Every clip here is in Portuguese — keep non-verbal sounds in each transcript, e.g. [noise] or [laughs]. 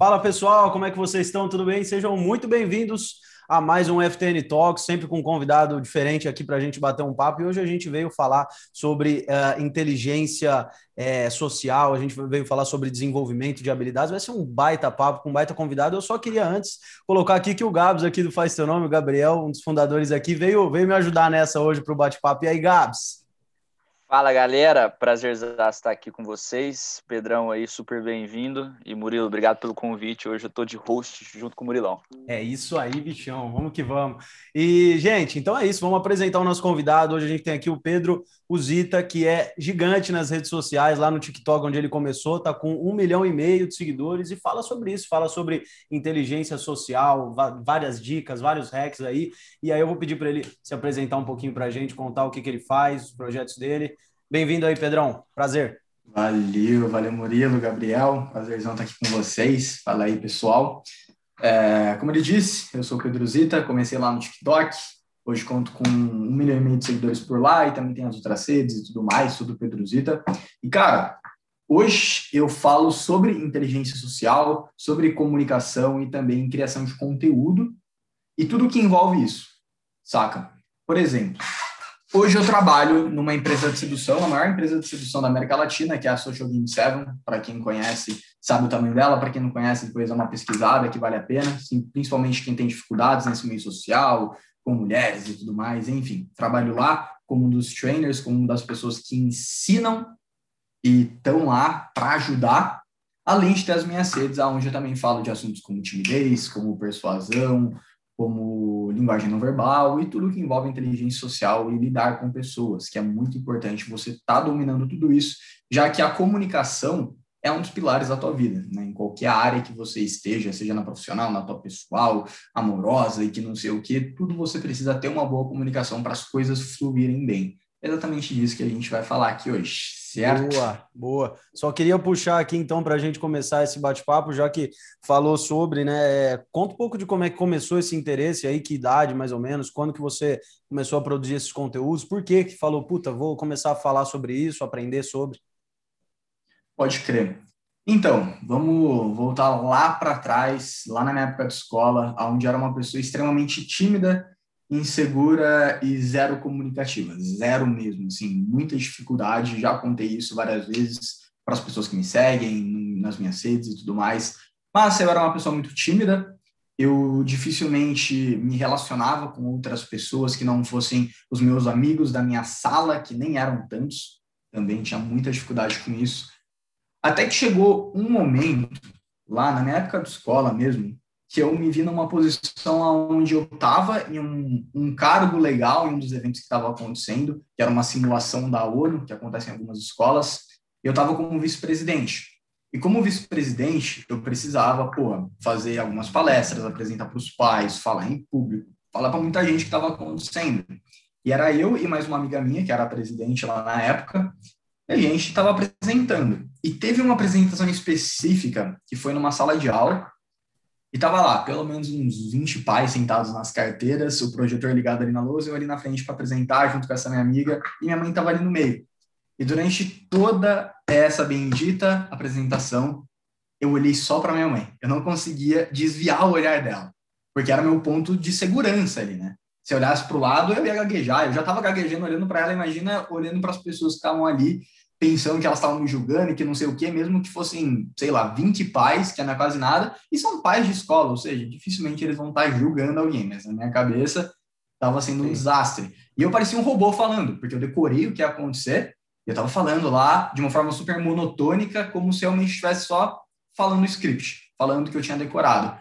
Fala pessoal, como é que vocês estão? Tudo bem? Sejam muito bem-vindos a mais um FTN Talks, sempre com um convidado diferente aqui para a gente bater um papo. E hoje a gente veio falar sobre uh, inteligência uh, social, a gente veio falar sobre desenvolvimento de habilidades. Vai ser um baita papo com um baita convidado. Eu só queria antes colocar aqui que o Gabs, aqui do Faz Teu Nome, o Gabriel, um dos fundadores aqui, veio, veio me ajudar nessa hoje para o bate-papo. E aí, Gabs? Fala galera, prazer estar aqui com vocês. Pedrão aí, super bem-vindo. E Murilo, obrigado pelo convite. Hoje eu tô de host junto com o Murilão. É isso aí, bichão. Vamos que vamos. E, gente, então é isso. Vamos apresentar o nosso convidado. Hoje a gente tem aqui o Pedro Uzita, que é gigante nas redes sociais, lá no TikTok, onde ele começou, tá com um milhão e meio de seguidores e fala sobre isso, fala sobre inteligência social, várias dicas, vários hacks aí. E aí eu vou pedir para ele se apresentar um pouquinho para a gente, contar o que, que ele faz, os projetos dele. Bem-vindo aí, Pedrão. Prazer. Valeu, valeu, Murilo, Gabriel. Prazerzão estar aqui com vocês. Fala aí, pessoal. É, como ele disse, eu sou o Pedro Zita, comecei lá no TikTok. Hoje conto com um milhão e meio de seguidores por lá e também tem as outras redes e tudo mais, tudo Pedro Zita. E, cara, hoje eu falo sobre inteligência social, sobre comunicação e também criação de conteúdo e tudo que envolve isso, saca? Por exemplo, Hoje eu trabalho numa empresa de sedução, a maior empresa de sedução da América Latina, que é a Social Game 7. Para quem conhece, sabe o tamanho dela. Para quem não conhece, depois é uma pesquisada que vale a pena, principalmente quem tem dificuldades nesse meio social, com mulheres e tudo mais. Enfim, trabalho lá como um dos trainers, como uma das pessoas que ensinam e estão lá para ajudar, além de ter as minhas redes, onde eu também falo de assuntos como timidez, como persuasão, como linguagem não verbal e tudo que envolve inteligência social e lidar com pessoas, que é muito importante você estar tá dominando tudo isso, já que a comunicação é um dos pilares da tua vida, né? Em qualquer área que você esteja, seja na profissional, na tua pessoal, amorosa e que não sei o que, tudo você precisa ter uma boa comunicação para as coisas fluírem bem. Exatamente disso que a gente vai falar aqui hoje. Certo? Boa, boa. Só queria puxar aqui então para a gente começar esse bate-papo, já que falou sobre, né? Conta um pouco de como é que começou esse interesse aí, que idade mais ou menos, quando que você começou a produzir esses conteúdos, por que que falou, puta, vou começar a falar sobre isso, aprender sobre? Pode crer. Então, vamos voltar lá para trás, lá na minha época de escola, onde era uma pessoa extremamente tímida insegura e zero comunicativa, zero mesmo, assim, muita dificuldade, já contei isso várias vezes para as pessoas que me seguem, nas minhas redes e tudo mais, mas eu era uma pessoa muito tímida, eu dificilmente me relacionava com outras pessoas que não fossem os meus amigos da minha sala, que nem eram tantos, também tinha muita dificuldade com isso, até que chegou um momento, lá na minha época de escola mesmo, que eu me vi numa posição onde eu estava em um, um, cargo legal em um dos eventos que estava acontecendo, que era uma simulação da ONU, que acontece em algumas escolas, eu estava como vice-presidente. E como vice-presidente, eu precisava, pô, fazer algumas palestras, apresentar para os pais, falar em público, falar para muita gente que estava acontecendo. E era eu e mais uma amiga minha, que era a presidente lá na época, e a gente estava apresentando. E teve uma apresentação específica que foi numa sala de aula, e tava lá, pelo menos uns 20 pais sentados nas carteiras, o projetor ligado ali na lousa, eu ali na frente para apresentar, junto com essa minha amiga, e minha mãe tava ali no meio. E durante toda essa bendita apresentação, eu olhei só para minha mãe. Eu não conseguia desviar o olhar dela, porque era meu ponto de segurança ali, né? Se eu olhasse para o lado, eu ia gaguejar. Eu já estava gaguejando olhando para ela, imagina olhando para as pessoas que estavam ali pensando que elas estavam me julgando e que não sei o quê, mesmo que fossem, sei lá, 20 pais, que não é quase nada, e são pais de escola, ou seja, dificilmente eles vão estar julgando alguém, mas na minha cabeça estava sendo um desastre. E eu parecia um robô falando, porque eu decorei o que ia acontecer, e eu estava falando lá de uma forma super monotônica, como se eu me estivesse só falando o script, falando o que eu tinha decorado.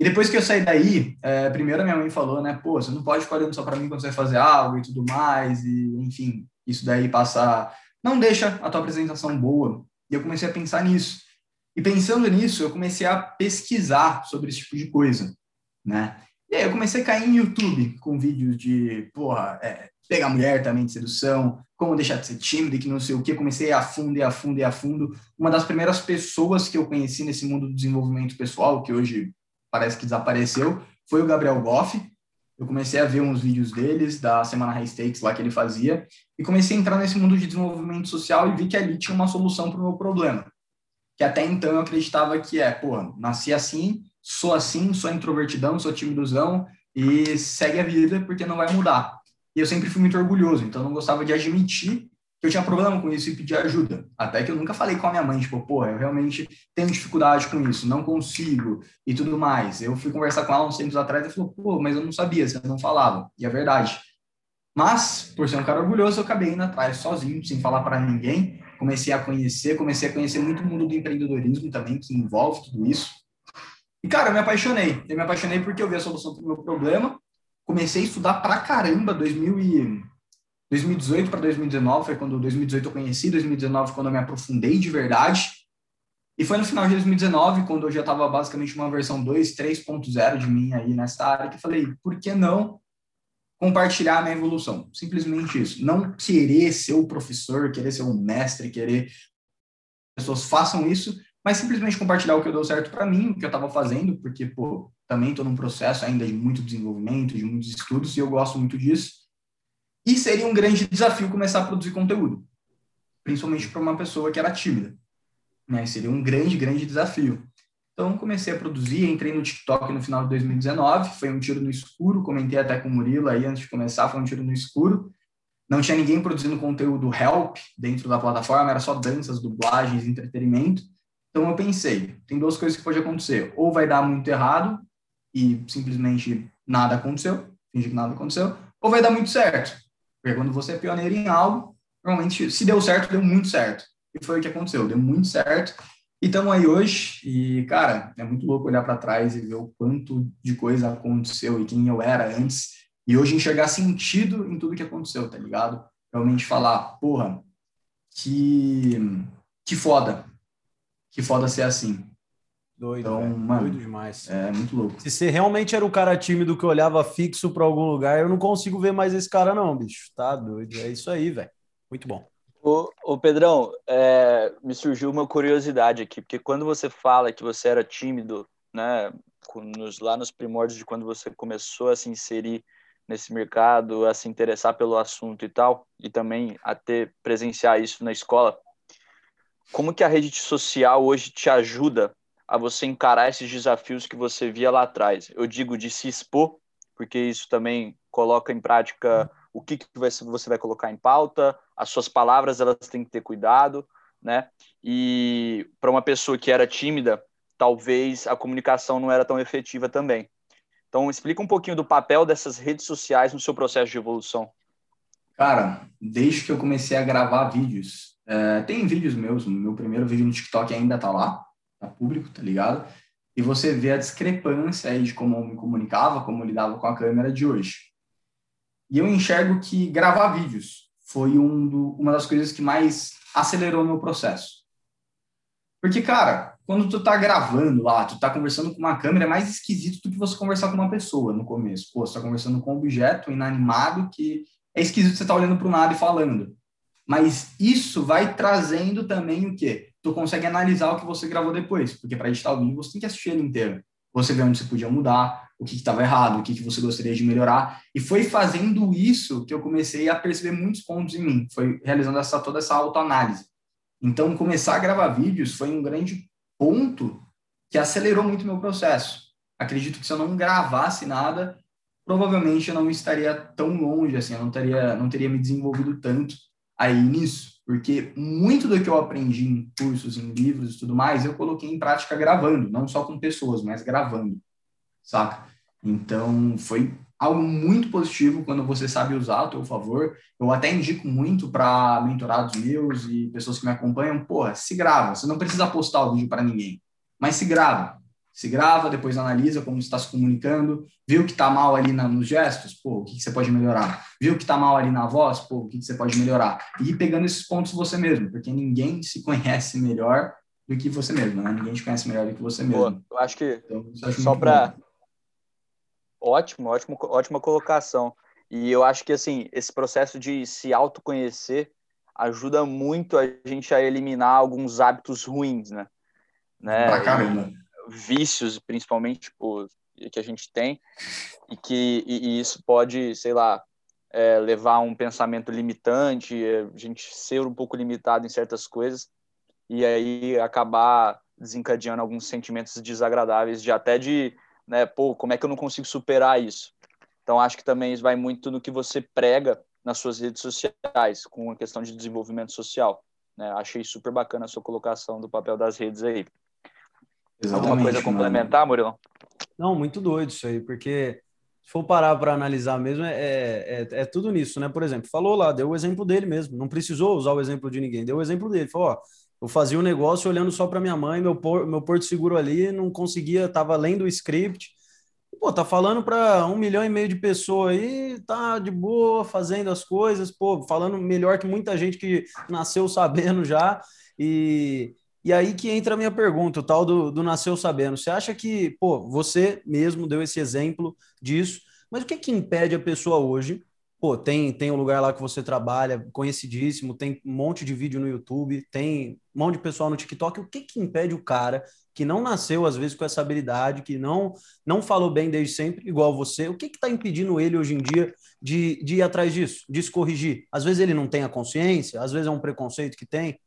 E depois que eu saí daí, é, primeiro a minha mãe falou, né, pô, você não pode ficar olhando só para mim quando você vai fazer algo e tudo mais, e enfim, isso daí passa não deixa a tua apresentação boa. E eu comecei a pensar nisso. E pensando nisso, eu comecei a pesquisar sobre esse tipo de coisa, né? E aí eu comecei a cair em YouTube com vídeos de, porra, é, pegar mulher também de sedução, como deixar de ser tímido e que não sei o que. Comecei a fundo e a fundo e a fundo. Uma das primeiras pessoas que eu conheci nesse mundo do desenvolvimento pessoal, que hoje parece que desapareceu, foi o Gabriel Goff, eu comecei a ver uns vídeos deles, da Semana High Stakes lá que ele fazia, e comecei a entrar nesse mundo de desenvolvimento social e vi que ali tinha uma solução para o meu problema. que até então eu acreditava que é, pô, nasci assim, sou assim, sou introvertidão, sou timidozão e segue a vida porque não vai mudar. E eu sempre fui muito orgulhoso, então não gostava de admitir eu tinha problema com isso e pedir ajuda. Até que eu nunca falei com a minha mãe, tipo, pô, eu realmente tenho dificuldade com isso, não consigo e tudo mais. Eu fui conversar com ela uns tempos atrás e falou, pô, mas eu não sabia, você não falava. E é verdade. Mas, por ser um cara orgulhoso, eu acabei indo atrás sozinho, sem falar para ninguém. Comecei a conhecer, comecei a conhecer muito o mundo do empreendedorismo também, que envolve tudo isso. E, cara, eu me apaixonei. Eu me apaixonei porque eu vi a solução para o meu problema. Comecei a estudar pra caramba, 2000 e... 2018 para 2019 foi quando 2018 eu conheci, 2019 quando eu me aprofundei de verdade. E foi no final de 2019, quando eu já estava basicamente uma versão 2, 3.0 de mim aí nessa área, que eu falei, por que não compartilhar a minha evolução. Simplesmente isso. Não querer ser o professor, querer ser o mestre, querer que as pessoas façam isso, mas simplesmente compartilhar o que deu certo para mim, o que eu estava fazendo, porque, pô, também estou num processo ainda de muito desenvolvimento, de muitos estudos, e eu gosto muito disso. E seria um grande desafio começar a produzir conteúdo, principalmente para uma pessoa que era tímida. Né? Seria um grande, grande desafio. Então, comecei a produzir, entrei no TikTok no final de 2019, foi um tiro no escuro, comentei até com o Murilo aí antes de começar, foi um tiro no escuro. Não tinha ninguém produzindo conteúdo help dentro da plataforma, era só danças, dublagens, entretenimento. Então, eu pensei, tem duas coisas que pode acontecer. Ou vai dar muito errado e simplesmente nada aconteceu, finge que nada aconteceu, ou vai dar muito certo. Porque quando você é pioneiro em algo, normalmente, se deu certo, deu muito certo. E foi o que aconteceu, deu muito certo e estamos aí hoje, e, cara, é muito louco olhar para trás e ver o quanto de coisa aconteceu e quem eu era antes, e hoje enxergar sentido em tudo que aconteceu, tá ligado? Realmente falar, porra, que, que foda, que foda ser assim. Doido, então, mano, doido demais. É muito louco. Se você realmente era o cara tímido que olhava fixo para algum lugar, eu não consigo ver mais esse cara, não, bicho. Tá doido. É isso aí, velho. Muito bom. Ô, ô Pedrão, é, me surgiu uma curiosidade aqui, porque quando você fala que você era tímido, né, nos, lá nos primórdios de quando você começou a se inserir nesse mercado, a se interessar pelo assunto e tal, e também a ter presenciar isso na escola, como que a rede social hoje te ajuda a você encarar esses desafios que você via lá atrás? Eu digo de se expor, porque isso também coloca em prática o que, que você vai colocar em pauta, as suas palavras elas têm que ter cuidado, né? E para uma pessoa que era tímida, talvez a comunicação não era tão efetiva também. Então, explica um pouquinho do papel dessas redes sociais no seu processo de evolução. Cara, desde que eu comecei a gravar vídeos, é, tem vídeos meus, meu primeiro vídeo no TikTok ainda tá lá, tá público, tá ligado? E você vê a discrepância aí de como eu me comunicava, como eu lidava com a câmera de hoje. E eu enxergo que gravar vídeos foi um do, uma das coisas que mais acelerou meu processo. Porque, cara, quando tu tá gravando lá, tu tá conversando com uma câmera, é mais esquisito do que você conversar com uma pessoa no começo. Pô, você tá conversando com um objeto inanimado que é esquisito você tá olhando para nada e falando. Mas isso vai trazendo também o quê? Tu consegue analisar o que você gravou depois, porque para editar o vídeo você tem que assistir ele inteiro. Você vê onde você podia mudar, o que estava errado, o que, que você gostaria de melhorar. E foi fazendo isso que eu comecei a perceber muitos pontos em mim. Foi realizando essa, toda essa autoanálise. Então, começar a gravar vídeos foi um grande ponto que acelerou muito meu processo. Acredito que se eu não gravasse nada, provavelmente eu não estaria tão longe assim, eu não teria, não teria me desenvolvido tanto aí nisso, porque muito do que eu aprendi em cursos, em livros e tudo mais, eu coloquei em prática gravando, não só com pessoas, mas gravando saca? Então, foi algo muito positivo quando você sabe usar a teu favor. Eu até indico muito para mentorados meus e pessoas que me acompanham, porra, se grava. Você não precisa postar o vídeo para ninguém, mas se grava. Se grava, depois analisa como está se comunicando, viu que está mal ali na, nos gestos, pô, o que, que, você pode melhorar? Viu que está mal ali na voz, pô, o que, que você pode melhorar? E ir pegando esses pontos você mesmo, porque ninguém [laughs] se conhece melhor do que você mesmo, né? Ninguém te conhece melhor do que você mesmo. Pô, eu acho que então, só para Ótimo, ótimo, ótima colocação. E eu acho que assim, esse processo de se autoconhecer ajuda muito a gente a eliminar alguns hábitos ruins, né? né? Pra caramba. Vícios, principalmente, tipo, que a gente tem, e que e, e isso pode, sei lá, é, levar a um pensamento limitante, é, a gente ser um pouco limitado em certas coisas. e aí acabar desencadeando alguns sentimentos desagradáveis de até de, né, pô, como é que eu não consigo superar isso? Então acho que também isso vai muito no que você prega nas suas redes sociais, com a questão de desenvolvimento social. Né? Achei super bacana a sua colocação do papel das redes aí. Exatamente, Alguma coisa a complementar, Murilo? Não, muito doido isso aí, porque se for parar para analisar mesmo, é, é, é, tudo nisso, né? Por exemplo, falou lá, deu o exemplo dele mesmo, não precisou usar o exemplo de ninguém, deu o exemplo dele. Falou, ó, eu fazia um negócio olhando só para minha mãe, meu, por, meu porto seguro ali, não conseguia, tava lendo o script. Pô, tá falando para um milhão e meio de pessoas aí, tá de boa, fazendo as coisas, pô, falando melhor que muita gente que nasceu sabendo já. E, e aí que entra a minha pergunta, o tal do, do nasceu sabendo. Você acha que, pô, você mesmo deu esse exemplo disso, mas o que que impede a pessoa hoje pô, tem, tem um lugar lá que você trabalha, conhecidíssimo, tem um monte de vídeo no YouTube, tem um monte de pessoal no TikTok. O que que impede o cara que não nasceu, às vezes, com essa habilidade, que não não falou bem desde sempre, igual você, o que que tá impedindo ele hoje em dia de, de ir atrás disso, de se corrigir? Às vezes ele não tem a consciência, às vezes é um preconceito que tem.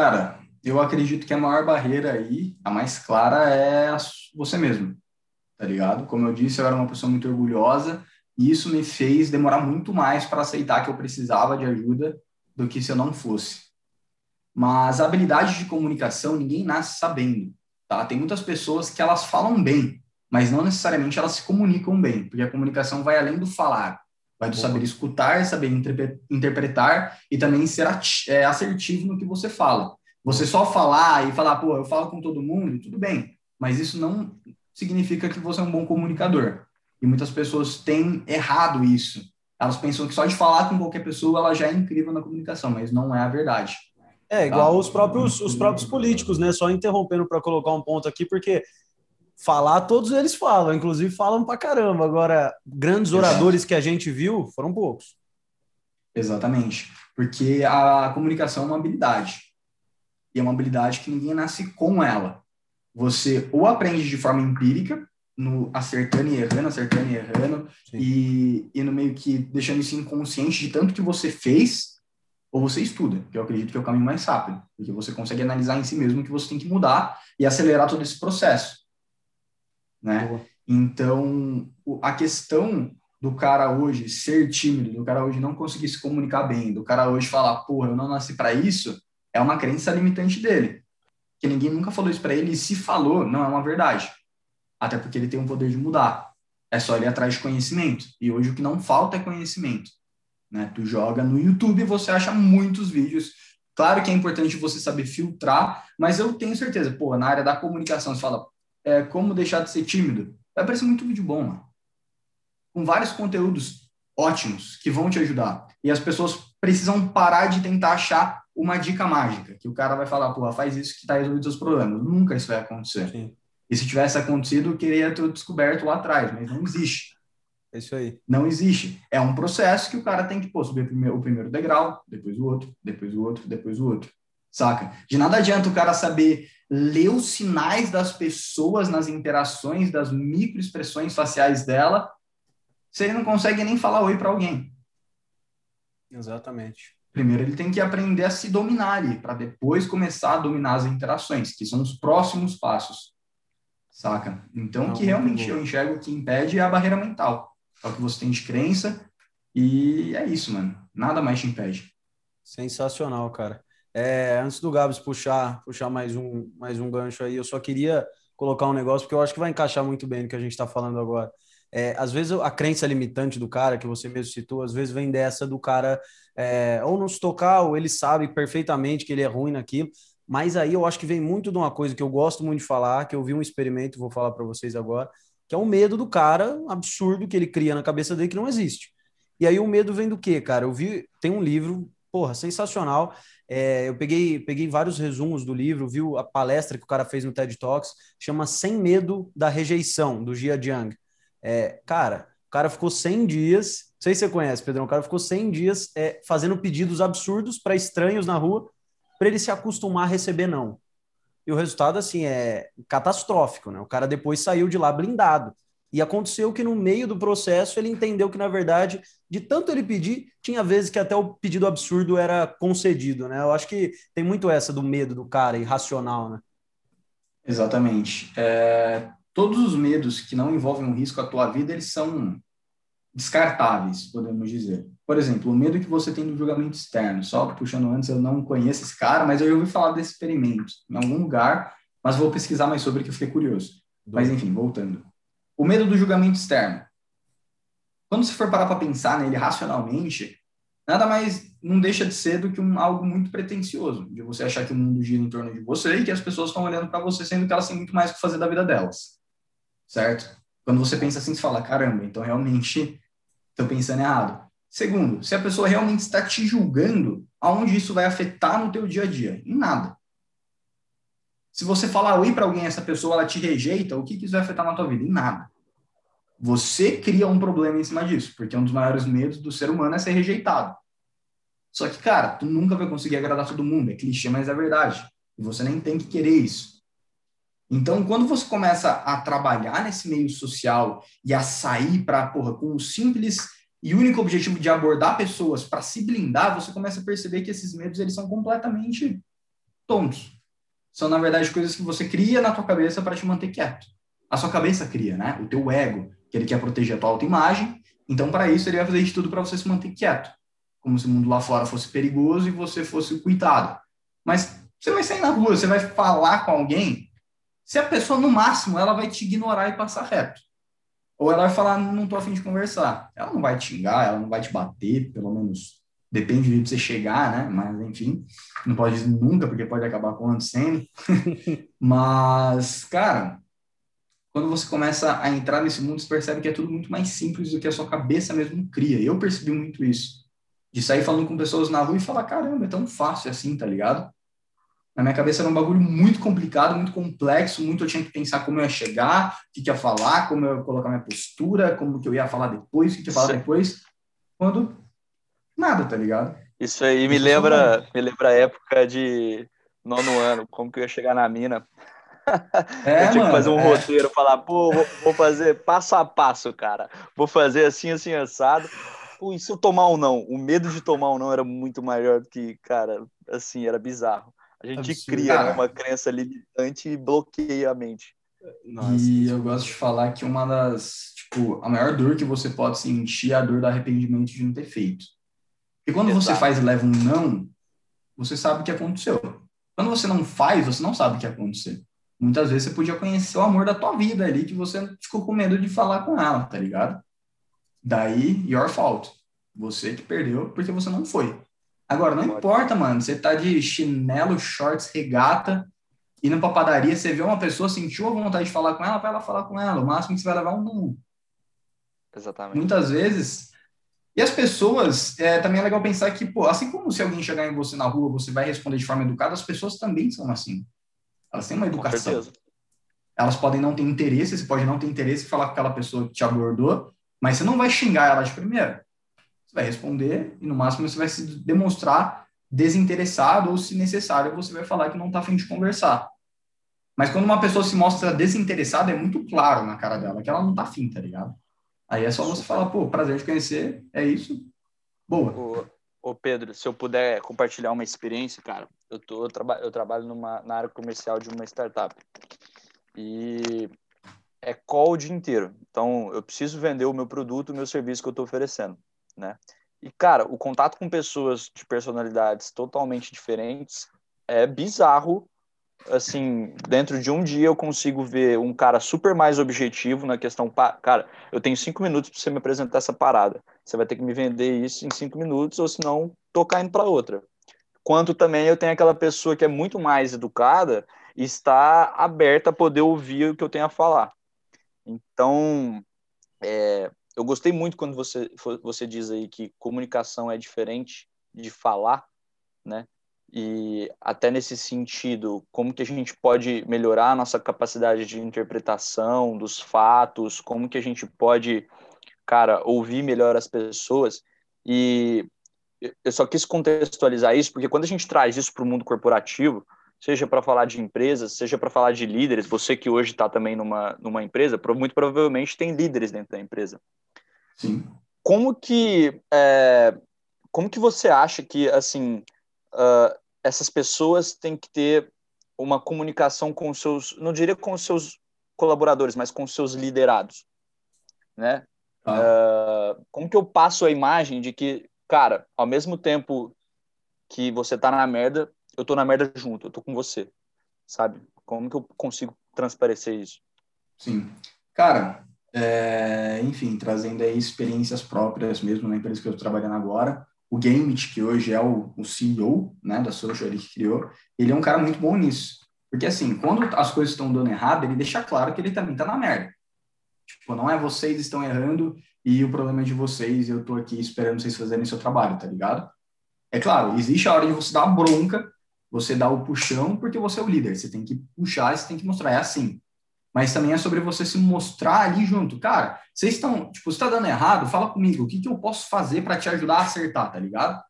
Cara, eu acredito que a maior barreira aí, a mais clara, é você mesmo, tá ligado? Como eu disse, eu era uma pessoa muito orgulhosa, e isso me fez demorar muito mais para aceitar que eu precisava de ajuda do que se eu não fosse. Mas a habilidade de comunicação ninguém nasce sabendo, tá? Tem muitas pessoas que elas falam bem, mas não necessariamente elas se comunicam bem, porque a comunicação vai além do falar, vai do saber escutar, saber interpretar e também ser é, assertivo no que você fala. Você só falar e falar, pô, eu falo com todo mundo, tudo bem, mas isso não significa que você é um bom comunicador. E muitas pessoas têm errado isso. Elas pensam que só de falar com qualquer pessoa ela já é incrível na comunicação, mas não é a verdade. É, igual tá? os próprios, os próprios políticos, né? Só interrompendo para colocar um ponto aqui, porque falar todos eles falam, inclusive falam pra caramba. Agora, grandes oradores que a gente viu foram poucos. Exatamente. Porque a comunicação é uma habilidade. E é uma habilidade que ninguém nasce com ela. Você ou aprende de forma empírica, no acertando e errando, acertando e errando, e, e no meio que deixando isso inconsciente de tanto que você fez, ou você estuda, que eu acredito que é o caminho mais rápido, porque você consegue analisar em si mesmo o que você tem que mudar e acelerar todo esse processo, né? Então, a questão do cara hoje ser tímido, do cara hoje não conseguir se comunicar bem, do cara hoje falar, porra, eu não nasci para isso, é uma crença limitante dele. Que ninguém nunca falou isso para ele, e se falou, não é uma verdade até porque ele tem o poder de mudar. É só ele atrás de conhecimento. E hoje o que não falta é conhecimento. Né? Tu joga no YouTube e você acha muitos vídeos. Claro que é importante você saber filtrar, mas eu tenho certeza, pô, na área da comunicação, você fala é, como deixar de ser tímido. Vai aparecer muito vídeo bom, mano. Com vários conteúdos ótimos que vão te ajudar. E as pessoas precisam parar de tentar achar uma dica mágica, que o cara vai falar, pô, faz isso que tá resolvido os seus problemas. Nunca isso vai acontecer. Sim. E se tivesse acontecido, eu queria ter descoberto lá atrás, mas não existe. É isso aí. Não existe. É um processo que o cara tem que pô, subir o primeiro degrau, depois o outro, depois o outro, depois o outro. Saca? De nada adianta o cara saber ler os sinais das pessoas nas interações, das microexpressões faciais dela, se ele não consegue nem falar oi para alguém. Exatamente. Primeiro ele tem que aprender a se dominar ali, para depois começar a dominar as interações, que são os próximos passos saca? Então, o que realmente eu enxergo que impede é a barreira mental. É o que você tem de crença e é isso, mano. Nada mais te impede. Sensacional, cara. É, antes do Gabs puxar, puxar mais um, mais um gancho aí, eu só queria colocar um negócio, porque eu acho que vai encaixar muito bem no que a gente está falando agora. É, às vezes a crença limitante do cara, que você mesmo citou, às vezes vem dessa do cara é, ou não se tocar, ou ele sabe perfeitamente que ele é ruim naquilo, mas aí eu acho que vem muito de uma coisa que eu gosto muito de falar, que eu vi um experimento, vou falar para vocês agora, que é o medo do cara absurdo que ele cria na cabeça dele que não existe. E aí o medo vem do quê, cara? Eu vi, tem um livro, porra, sensacional. É, eu peguei, peguei vários resumos do livro, vi a palestra que o cara fez no TED Talks, chama Sem Medo da Rejeição, do Jia Jiang. É, cara, o cara ficou 100 dias, não sei se você conhece, Pedrão, o cara ficou 100 dias é, fazendo pedidos absurdos para estranhos na rua para ele se acostumar a receber não. E o resultado, assim, é catastrófico, né? O cara depois saiu de lá blindado. E aconteceu que no meio do processo ele entendeu que, na verdade, de tanto ele pedir, tinha vezes que até o pedido absurdo era concedido, né? Eu acho que tem muito essa do medo do cara, irracional, né? Exatamente. É, todos os medos que não envolvem um risco à tua vida, eles são descartáveis, podemos dizer. Por exemplo, o medo que você tem do julgamento externo. Só puxando antes, eu não conheço esse cara, mas eu já ouvi falar desse experimento em algum lugar, mas vou pesquisar mais sobre que eu fiquei curioso. Mas enfim, voltando. O medo do julgamento externo. Quando você for parar para pensar nele racionalmente, nada mais não deixa de ser do que um, algo muito pretensioso, de você achar que o mundo gira em torno de você e que as pessoas estão olhando para você, sendo que elas têm muito mais o que fazer da vida delas. Certo? Quando você pensa assim, você fala, caramba, então realmente estou pensando errado. Segundo, se a pessoa realmente está te julgando, aonde isso vai afetar no teu dia a dia? Em nada. Se você falar oi para alguém, essa pessoa ela te rejeita, o que, que isso vai afetar na tua vida? Em nada. Você cria um problema em cima disso, porque um dos maiores medos do ser humano é ser rejeitado. Só que, cara, tu nunca vai conseguir agradar todo mundo. É clichê, mas é verdade. E você nem tem que querer isso. Então, quando você começa a trabalhar nesse meio social e a sair para, porra, com o simples e único objetivo de abordar pessoas para se blindar, você começa a perceber que esses medos eles são completamente tontos. São, na verdade, coisas que você cria na tua cabeça para te manter quieto. A sua cabeça cria, né? O teu ego, que ele quer proteger a tua autoimagem. Então, para isso, ele vai fazer de tudo para você se manter quieto. Como se o mundo lá fora fosse perigoso e você fosse o cuidado. Mas você vai sair na rua, você vai falar com alguém, se a pessoa, no máximo, ela vai te ignorar e passar reto. Ou ela vai falar, não tô afim de conversar. Ela não vai te xingar, ela não vai te bater, pelo menos depende de você chegar, né? Mas, enfim, não pode dizer nunca, porque pode acabar acontecendo. [laughs] Mas, cara, quando você começa a entrar nesse mundo, você percebe que é tudo muito mais simples do que a sua cabeça mesmo cria. Eu percebi muito isso. De sair falando com pessoas na rua e falar, caramba, é tão fácil assim, tá ligado? Na minha cabeça era um bagulho muito complicado, muito complexo, muito eu tinha que pensar como eu ia chegar, o que, ia falar, como eu ia colocar minha postura, como que eu ia falar depois, o que, ia falar depois. Quando nada, tá ligado? Isso aí me lembra, me lembra a época de nono ano, como que eu ia chegar na mina. É, eu tinha mano, que fazer um é. roteiro, falar, pô, vou, vou, fazer passo a passo, cara. Vou fazer assim, assim, assado. Pô, e se eu tomar um não? O medo de tomar um não era muito maior do que, cara, assim, era bizarro. A gente Absurdo. cria né, uma crença limitante e bloqueia a mente. Nossa, e eu gosto de falar que uma das, tipo, a maior dor que você pode sentir é a dor do arrependimento de não ter feito. Porque quando Exato. você faz e leva um não, você sabe o que aconteceu. Quando você não faz, você não sabe o que aconteceu. Muitas vezes você podia conhecer o amor da tua vida ali, que você ficou com medo de falar com ela, tá ligado? Daí, your fault. Você que perdeu porque você não foi. Agora, não importa, mano. Você tá de chinelo, shorts, regata, indo pra padaria, você vê uma pessoa, sentiu a vontade de falar com ela, vai lá falar com ela. O máximo que você vai levar é um não. Exatamente. Muitas vezes. E as pessoas, é, também é legal pensar que, pô, assim como se alguém chegar em você na rua, você vai responder de forma educada, as pessoas também são assim. Elas têm uma educação. Elas podem não ter interesse, você pode não ter interesse em falar com aquela pessoa que te abordou, mas você não vai xingar ela de primeira. Você vai responder e no máximo você vai se demonstrar desinteressado ou, se necessário, você vai falar que não está afim de conversar. Mas quando uma pessoa se mostra desinteressada, é muito claro na cara dela que ela não está afim, tá ligado? Aí é só você falar, pô, prazer de conhecer, é isso, boa. Ô, ô Pedro, se eu puder compartilhar uma experiência, cara, eu, tô, eu, traba, eu trabalho numa, na área comercial de uma startup. E é call o dia inteiro. Então, eu preciso vender o meu produto, o meu serviço que eu estou oferecendo né? E, cara, o contato com pessoas de personalidades totalmente diferentes é bizarro. Assim, dentro de um dia eu consigo ver um cara super mais objetivo na questão. Cara, eu tenho cinco minutos para você me apresentar essa parada. Você vai ter que me vender isso em cinco minutos, ou senão tô caindo para outra. Quanto também eu tenho aquela pessoa que é muito mais educada e está aberta a poder ouvir o que eu tenho a falar. Então, é, eu gostei muito quando você, você diz aí que comunicação é diferente de falar, né? E até nesse sentido, como que a gente pode melhorar a nossa capacidade de interpretação dos fatos, como que a gente pode, cara, ouvir melhor as pessoas. E eu só quis contextualizar isso, porque quando a gente traz isso para o mundo corporativo, seja para falar de empresas, seja para falar de líderes. Você que hoje está também numa, numa empresa, muito provavelmente tem líderes dentro da empresa. Sim. Como que é, como que você acha que assim uh, essas pessoas têm que ter uma comunicação com os seus, não diria com os seus colaboradores, mas com os seus liderados, né? Ah. Uh, como que eu passo a imagem de que, cara, ao mesmo tempo que você tá na merda, eu tô na merda junto, eu tô com você, sabe? Como que eu consigo transparecer isso? Sim. Cara, é, enfim, trazendo aí experiências próprias mesmo na empresa que eu estou trabalhando agora, o Gamit, que hoje é o, o CEO né, da Social, ele que criou, ele é um cara muito bom nisso. Porque, assim, quando as coisas estão dando errado, ele deixa claro que ele também está na merda. Tipo, não é vocês estão errando e o problema é de vocês eu estou aqui esperando vocês fazerem seu trabalho, tá ligado? É claro, existe a hora de você dar a bronca, você dar o puxão, porque você é o líder. Você tem que puxar, você tem que mostrar. É assim mas também é sobre você se mostrar ali junto. Cara, vocês estão, tipo, você tá dando errado, fala comigo, o que, que eu posso fazer para te ajudar a acertar, tá ligado?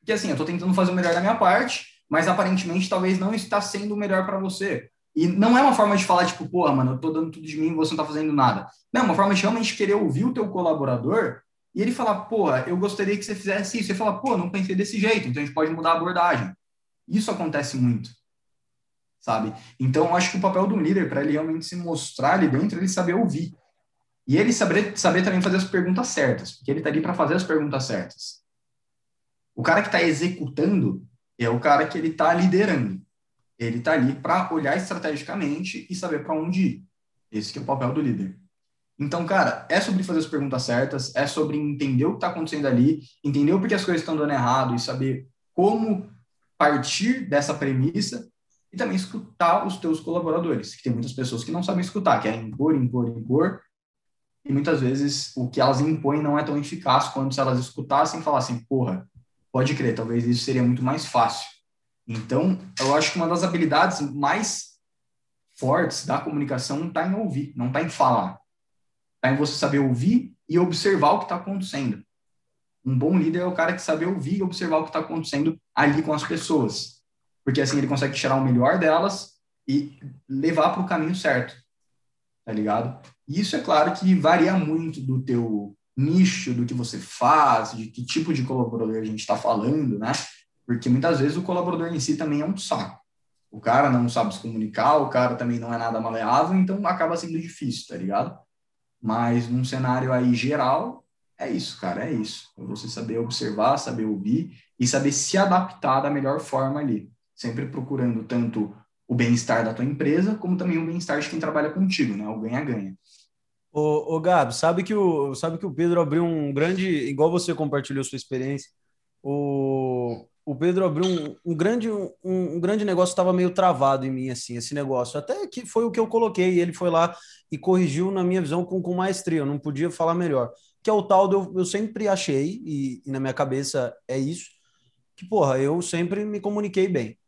Porque assim, eu tô tentando fazer o melhor da minha parte, mas aparentemente talvez não está sendo o melhor para você. E não é uma forma de falar, tipo, porra, mano, eu tô dando tudo de mim e você não tá fazendo nada. Não, é uma forma de realmente querer ouvir o teu colaborador e ele falar, porra, eu gostaria que você fizesse isso. Você fala, pô, não pensei desse jeito, então a gente pode mudar a abordagem. Isso acontece muito sabe? Então, eu acho que o papel do líder, para ele realmente se mostrar ali dentro, ele saber ouvir. E ele saber, saber também fazer as perguntas certas, porque ele está ali para fazer as perguntas certas. O cara que está executando é o cara que ele está liderando. Ele está ali para olhar estrategicamente e saber para onde ir. Esse é o papel do líder. Então, cara, é sobre fazer as perguntas certas, é sobre entender o que está acontecendo ali, entender o porquê as coisas estão dando errado e saber como partir dessa premissa e também escutar os teus colaboradores, que tem muitas pessoas que não sabem escutar, querem impor, impor, impor, e muitas vezes o que elas impõem não é tão eficaz quanto se elas escutassem e falassem, porra, pode crer, talvez isso seria muito mais fácil. Então, eu acho que uma das habilidades mais fortes da comunicação está em ouvir, não está em falar. Está em você saber ouvir e observar o que está acontecendo. Um bom líder é o cara que sabe ouvir e observar o que está acontecendo ali com as pessoas porque assim ele consegue tirar o melhor delas e levar para o caminho certo, tá ligado? Isso é claro que varia muito do teu nicho, do que você faz, de que tipo de colaborador a gente está falando, né? Porque muitas vezes o colaborador em si também é um saco. O cara não sabe se comunicar, o cara também não é nada maleável, então acaba sendo difícil, tá ligado? Mas num cenário aí geral, é isso, cara, é isso. É você saber observar, saber ouvir e saber se adaptar da melhor forma ali sempre procurando tanto o bem-estar da tua empresa, como também o bem-estar de quem trabalha contigo, né? O ganha-ganha. Ô, ô Gabi, sabe que, o, sabe que o Pedro abriu um grande, igual você compartilhou sua experiência, o, o Pedro abriu um, um grande, um, um, grande negócio estava meio travado em mim, assim, esse negócio. Até que foi o que eu coloquei, ele foi lá e corrigiu, na minha visão, com, com maestria, eu não podia falar melhor. Que é o tal, do, eu sempre achei, e, e na minha cabeça é isso, que, porra, eu sempre me comuniquei bem.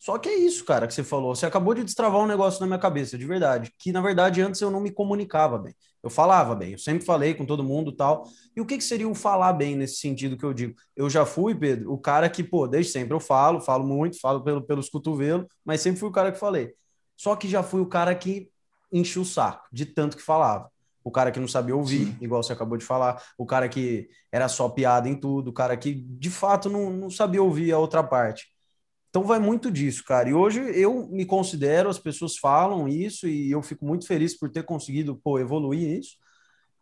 Só que é isso, cara, que você falou. Você acabou de destravar um negócio na minha cabeça, de verdade. Que, na verdade, antes eu não me comunicava bem. Eu falava bem, eu sempre falei com todo mundo tal. E o que, que seria o falar bem nesse sentido que eu digo? Eu já fui, Pedro, o cara que, pô, desde sempre eu falo, falo muito, falo pelo, pelos cotovelos, mas sempre fui o cara que falei. Só que já fui o cara que encheu o saco, de tanto que falava. O cara que não sabia ouvir, Sim. igual você acabou de falar. O cara que era só piada em tudo. O cara que, de fato, não, não sabia ouvir a outra parte. Então vai muito disso, cara. E hoje eu me considero, as pessoas falam isso e eu fico muito feliz por ter conseguido pô, evoluir isso,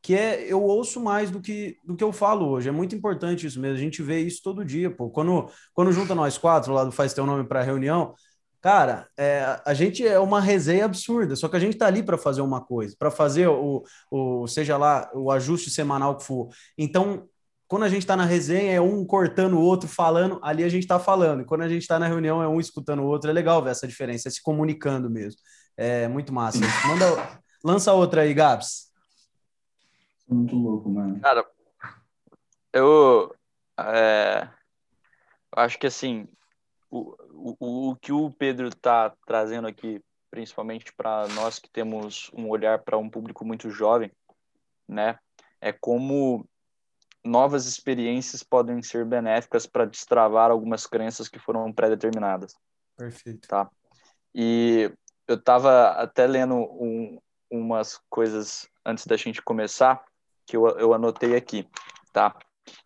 que é eu ouço mais do que do que eu falo hoje. É muito importante isso mesmo. A gente vê isso todo dia, pô. Quando quando junta nós quatro lá do faz teu nome para reunião, cara, é, a gente é uma resenha absurda. Só que a gente tá ali para fazer uma coisa, para fazer o, o seja lá o ajuste semanal que for. Então quando a gente está na resenha, é um cortando o outro, falando, ali a gente está falando. E quando a gente está na reunião, é um escutando o outro. É legal ver essa diferença, é se comunicando mesmo. É muito massa. [laughs] Manda, lança outra aí, Gabs. Muito louco, mano. Cara, eu é, acho que assim, o, o, o que o Pedro está trazendo aqui, principalmente para nós que temos um olhar para um público muito jovem, né? É como novas experiências podem ser benéficas para destravar algumas crenças que foram pré-determinadas, Perfeito. Tá. E eu estava até lendo um, umas coisas antes da gente começar, que eu, eu anotei aqui, tá?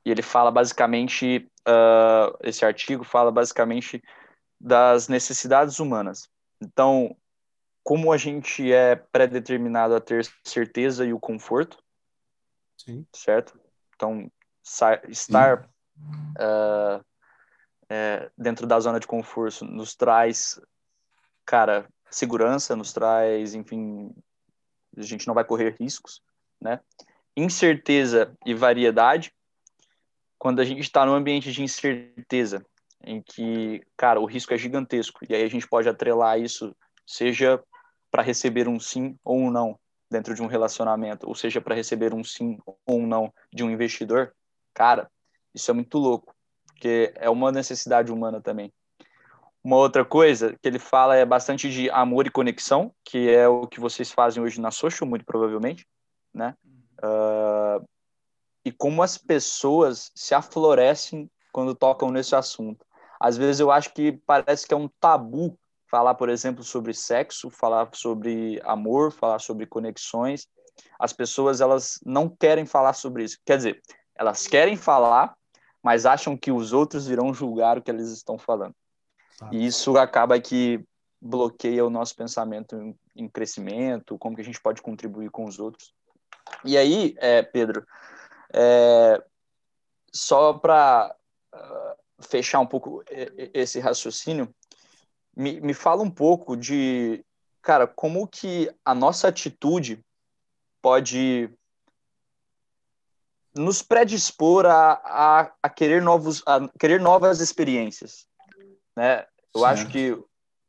E ele fala basicamente, uh, esse artigo fala basicamente das necessidades humanas. Então, como a gente é predeterminado a ter certeza e o conforto, Sim. certo? Então, estar uh, é, dentro da zona de conforto nos traz, cara, segurança, nos traz, enfim, a gente não vai correr riscos, né? Incerteza e variedade. Quando a gente está num ambiente de incerteza, em que, cara, o risco é gigantesco, e aí a gente pode atrelar isso, seja para receber um sim ou um não dentro de um relacionamento, ou seja, para receber um sim ou um não de um investidor, cara, isso é muito louco, porque é uma necessidade humana também. Uma outra coisa que ele fala é bastante de amor e conexão, que é o que vocês fazem hoje na social, muito provavelmente, né? Uh, e como as pessoas se aflorescem quando tocam nesse assunto. Às vezes eu acho que parece que é um tabu falar, por exemplo, sobre sexo, falar sobre amor, falar sobre conexões. As pessoas elas não querem falar sobre isso. Quer dizer, elas querem falar, mas acham que os outros irão julgar o que eles estão falando. E isso acaba que bloqueia o nosso pensamento em, em, crescimento, como que a gente pode contribuir com os outros. E aí, é, Pedro, é, só para uh, ah, fechar um pouco esse raciocínio, me, me fala um pouco de, cara, como que a nossa atitude pode nos predispor a, a, a querer novos a querer novas experiências né eu certo. acho que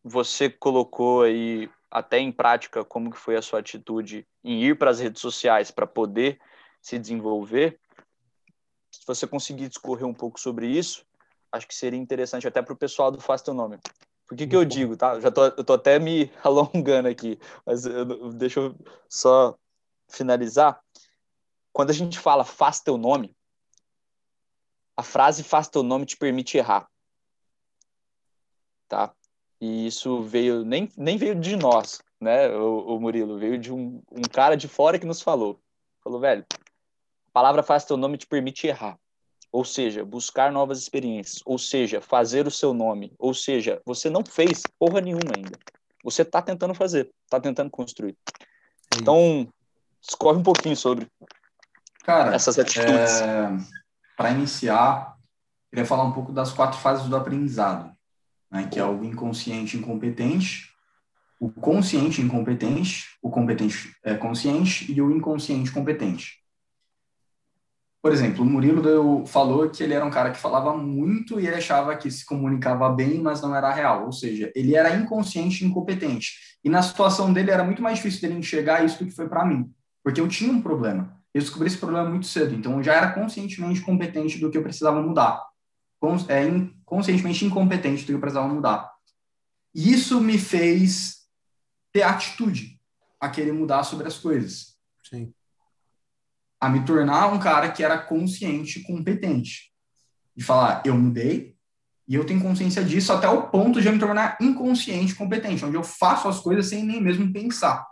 você colocou aí até em prática como que foi a sua atitude em ir para as redes sociais para poder se desenvolver. Se você conseguir discorrer um pouco sobre isso, acho que seria interessante até para o pessoal do Faz Teu Nome. Por que, que eu digo, tá? Já tô, eu tô até me [laughs] alongando aqui, mas eu, deixa eu só finalizar. Quando a gente fala faz teu nome, a frase faz teu nome te permite errar tá? E isso veio, nem, nem veio de nós, né, o, o Murilo, veio de um, um cara de fora que nos falou. Falou, velho, a palavra faz teu nome te permite errar. Ou seja, buscar novas experiências. Ou seja, fazer o seu nome. Ou seja, você não fez porra nenhuma ainda. Você está tentando fazer, está tentando construir. Então, discorre um pouquinho sobre Cara, essas atitudes. É... Para iniciar, queria falar um pouco das quatro fases do aprendizado né, que é o inconsciente incompetente, o consciente incompetente, o competente é, consciente e o inconsciente competente. Por exemplo, o Murilo deu, falou que ele era um cara que falava muito e ele achava que se comunicava bem, mas não era real. Ou seja, ele era inconsciente e incompetente. E na situação dele era muito mais difícil dele enxergar isso do que foi para mim, porque eu tinha um problema. Eu descobri esse problema muito cedo, então eu já era conscientemente competente do que eu precisava mudar é, conscientemente incompetente do que eu precisava mudar. E isso me fez ter atitude a querer mudar sobre as coisas. Sim. A me tornar um cara que era consciente e competente. De falar, eu mudei e eu tenho consciência disso até o ponto de eu me tornar inconsciente competente, onde eu faço as coisas sem nem mesmo pensar.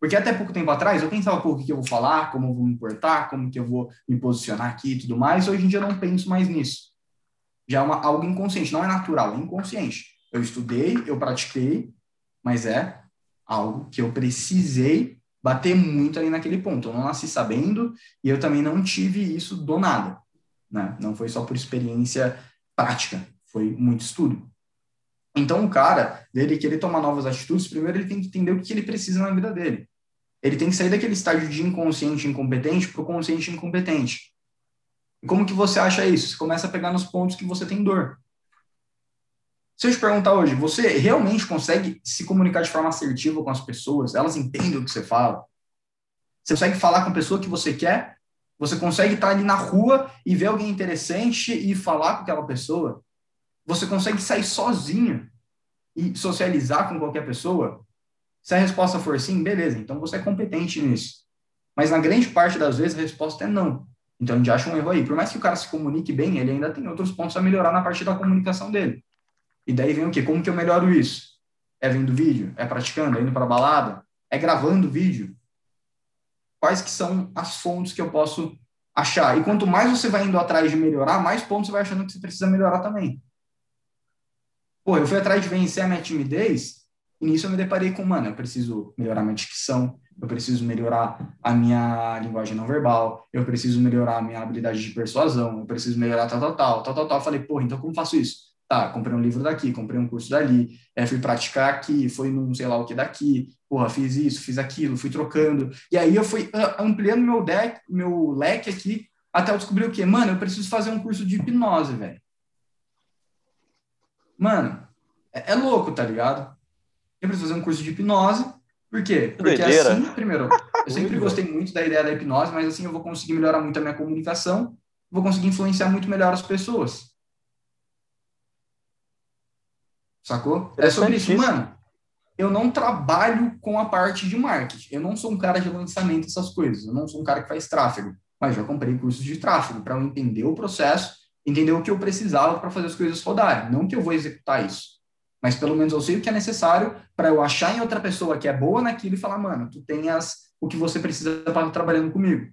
Porque até pouco tempo atrás eu pensava, pô, o que eu vou falar, como eu vou me portar, como que eu vou me posicionar aqui e tudo mais. Hoje em dia eu não penso mais nisso já é uma, algo inconsciente, não é natural, é inconsciente. Eu estudei, eu pratiquei, mas é algo que eu precisei bater muito ali naquele ponto. Eu não nasci sabendo e eu também não tive isso do nada. Né? Não foi só por experiência prática, foi muito estudo. Então, o cara, dele querer tomar novas atitudes, primeiro ele tem que entender o que ele precisa na vida dele. Ele tem que sair daquele estágio de inconsciente incompetente para o consciente incompetente. E como que você acha isso? Você começa a pegar nos pontos que você tem dor. Se eu te perguntar hoje, você realmente consegue se comunicar de forma assertiva com as pessoas? Elas entendem o que você fala? Você consegue falar com a pessoa que você quer? Você consegue estar ali na rua e ver alguém interessante e falar com aquela pessoa? Você consegue sair sozinho e socializar com qualquer pessoa? Se a resposta for sim, beleza, então você é competente nisso. Mas na grande parte das vezes a resposta é não. Então a gente acha um erro aí. Por mais que o cara se comunique bem, ele ainda tem outros pontos a melhorar na parte da comunicação dele. E daí vem o quê? Como que eu melhoro isso? É vendo vídeo? É praticando? É indo para balada? É gravando vídeo? Quais que são as fontes que eu posso achar? E quanto mais você vai indo atrás de melhorar, mais pontos você vai achando que você precisa melhorar também. Pô, eu fui atrás de vencer a minha timidez e nisso eu me deparei com, mano, eu preciso melhorar minha dicção, eu preciso melhorar a minha linguagem não verbal, eu preciso melhorar a minha habilidade de persuasão, eu preciso melhorar tal, tal, tal, tal, tal, tal. Falei, porra, então como faço isso? Tá, comprei um livro daqui, comprei um curso dali, é, fui praticar aqui, foi num sei lá o que daqui, porra, fiz isso, fiz aquilo, fui trocando. E aí eu fui ampliando meu deck, meu leque aqui, até eu descobrir o quê? Mano, eu preciso fazer um curso de hipnose, velho. Mano, é, é, louco, tá ligado? Eu preciso fazer um curso de hipnose, por quê? Porque Doideira. assim, primeiro, eu [laughs] sempre gostei muito da ideia da hipnose, mas assim eu vou conseguir melhorar muito a minha comunicação, vou conseguir influenciar muito melhor as pessoas. Sacou? É sobre isso, mano. Eu não trabalho com a parte de marketing. Eu não sou um cara de lançamento dessas coisas. Eu não sou um cara que faz tráfego. Mas já comprei cursos de tráfego para eu entender o processo, entender o que eu precisava para fazer as coisas rodarem. Não que eu vou executar isso. Mas pelo menos eu sei o que é necessário para eu achar em outra pessoa que é boa naquilo e falar, mano, tu tem as, o que você precisa para estar trabalhando comigo.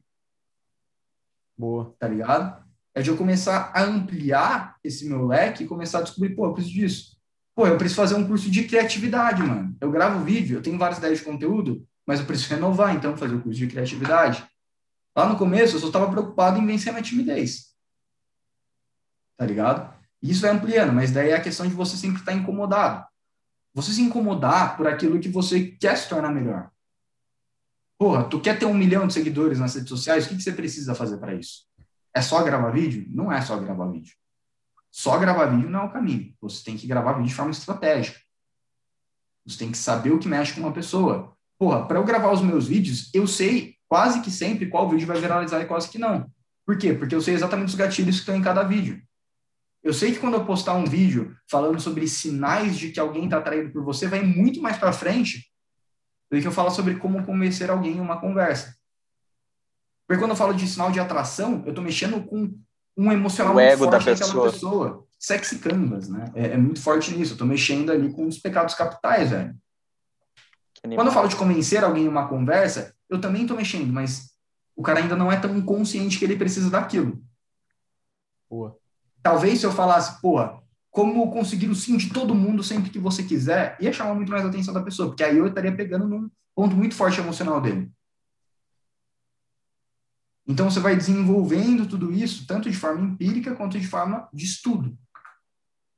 Boa. Tá ligado? É de eu começar a ampliar esse meu leque e começar a descobrir, pô, eu preciso disso. Pô, eu preciso fazer um curso de criatividade, mano. Eu gravo vídeo, eu tenho várias ideias de conteúdo, mas eu preciso renovar, então, fazer o curso de criatividade. Lá no começo, eu só estava preocupado em vencer minha timidez. Tá ligado? Isso vai ampliando, mas daí é a questão de você sempre estar incomodado. Você se incomodar por aquilo que você quer se tornar melhor. Porra, tu quer ter um milhão de seguidores nas redes sociais, o que, que você precisa fazer para isso? É só gravar vídeo? Não é só gravar vídeo. Só gravar vídeo não é o caminho. Você tem que gravar vídeo de forma estratégica. Você tem que saber o que mexe com uma pessoa. Porra, para eu gravar os meus vídeos, eu sei quase que sempre qual vídeo vai viralizar e quase que não. Por quê? Porque eu sei exatamente os gatilhos que estão em cada vídeo. Eu sei que quando eu postar um vídeo falando sobre sinais de que alguém está atraído por você, vai muito mais para frente do que eu falo sobre como convencer alguém em uma conversa. Porque quando eu falo de sinal de atração, eu estou mexendo com um emocional o ego da pessoa. pessoa. Sexy canvas, né? É, é, muito forte nisso. Eu tô mexendo ali com os pecados capitais, velho. Quando eu falo de convencer alguém em uma conversa, eu também tô mexendo, mas o cara ainda não é tão consciente que ele precisa daquilo. Boa. Talvez se eu falasse, porra, como conseguir o sim de todo mundo sempre que você quiser, ia chamar muito mais a atenção da pessoa, porque aí eu estaria pegando num ponto muito forte emocional dele. Então, você vai desenvolvendo tudo isso, tanto de forma empírica quanto de forma de estudo.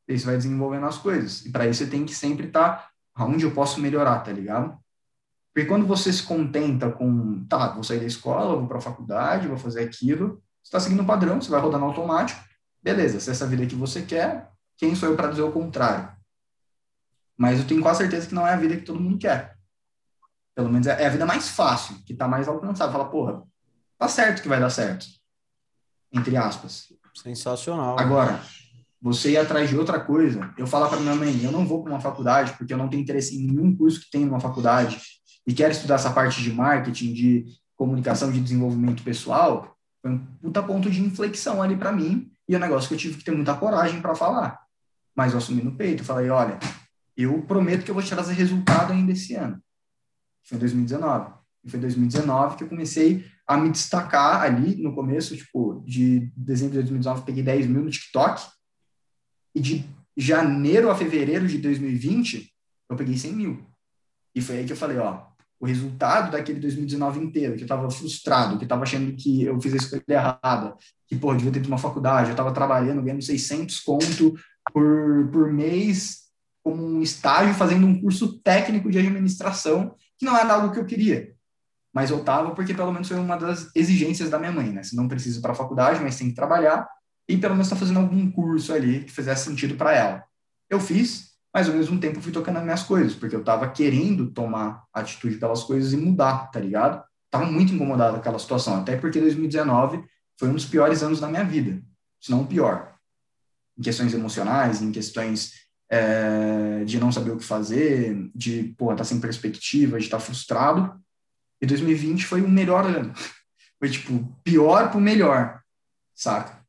E você vai desenvolvendo as coisas. E para isso você tem que sempre estar tá onde eu posso melhorar, tá ligado? Porque quando você se contenta com, tá, vou sair da escola, vou para a faculdade, vou fazer aquilo, você está seguindo um padrão, você vai rodando automático, beleza, se é essa vida que você quer, quem sou eu para dizer o contrário? Mas eu tenho quase certeza que não é a vida que todo mundo quer. Pelo menos é, é a vida mais fácil, que está mais alcançável. Fala, porra, tá certo que vai dar certo. Entre aspas. Sensacional. Agora, você ir atrás de outra coisa, eu falar para minha mãe, eu não vou para uma faculdade porque eu não tenho interesse em nenhum curso que tem numa faculdade e quero estudar essa parte de marketing, de comunicação, de desenvolvimento pessoal, foi um puta ponto de inflexão ali para mim e é um negócio que eu tive que ter muita coragem para falar. Mas eu assumi no peito, falei, olha, eu prometo que eu vou te trazer resultado ainda esse ano. Foi em 2019. E foi em 2019 que eu comecei a me destacar ali no começo, tipo, de dezembro de 2019 peguei 10 mil no TikTok, e de janeiro a fevereiro de 2020 eu peguei 100 mil. E foi aí que eu falei, ó, o resultado daquele 2019 inteiro, que eu tava frustrado, que eu tava achando que eu fiz a escolha errada, que, pô, devia ter ido uma faculdade, eu tava trabalhando, ganhando 600 conto por, por mês como um estágio, fazendo um curso técnico de administração, que não era algo que eu queria mas eu tava porque pelo menos foi uma das exigências da minha mãe, né? Você não precisa para a faculdade, mas tem que trabalhar e pelo menos tá fazendo algum curso ali que fizesse sentido para ela. Eu fiz, mas ao mesmo tempo fui tocando as minhas coisas, porque eu tava querendo tomar atitude pelas coisas e mudar, tá ligado? Tava muito incomodado com aquela situação, até porque 2019 foi um dos piores anos da minha vida, se não o pior. Em questões emocionais, em questões é, de não saber o que fazer, de, porra, tá sem perspectiva, de estar tá frustrado. E 2020 foi o melhor ano. Foi, tipo, pior pro melhor, saca?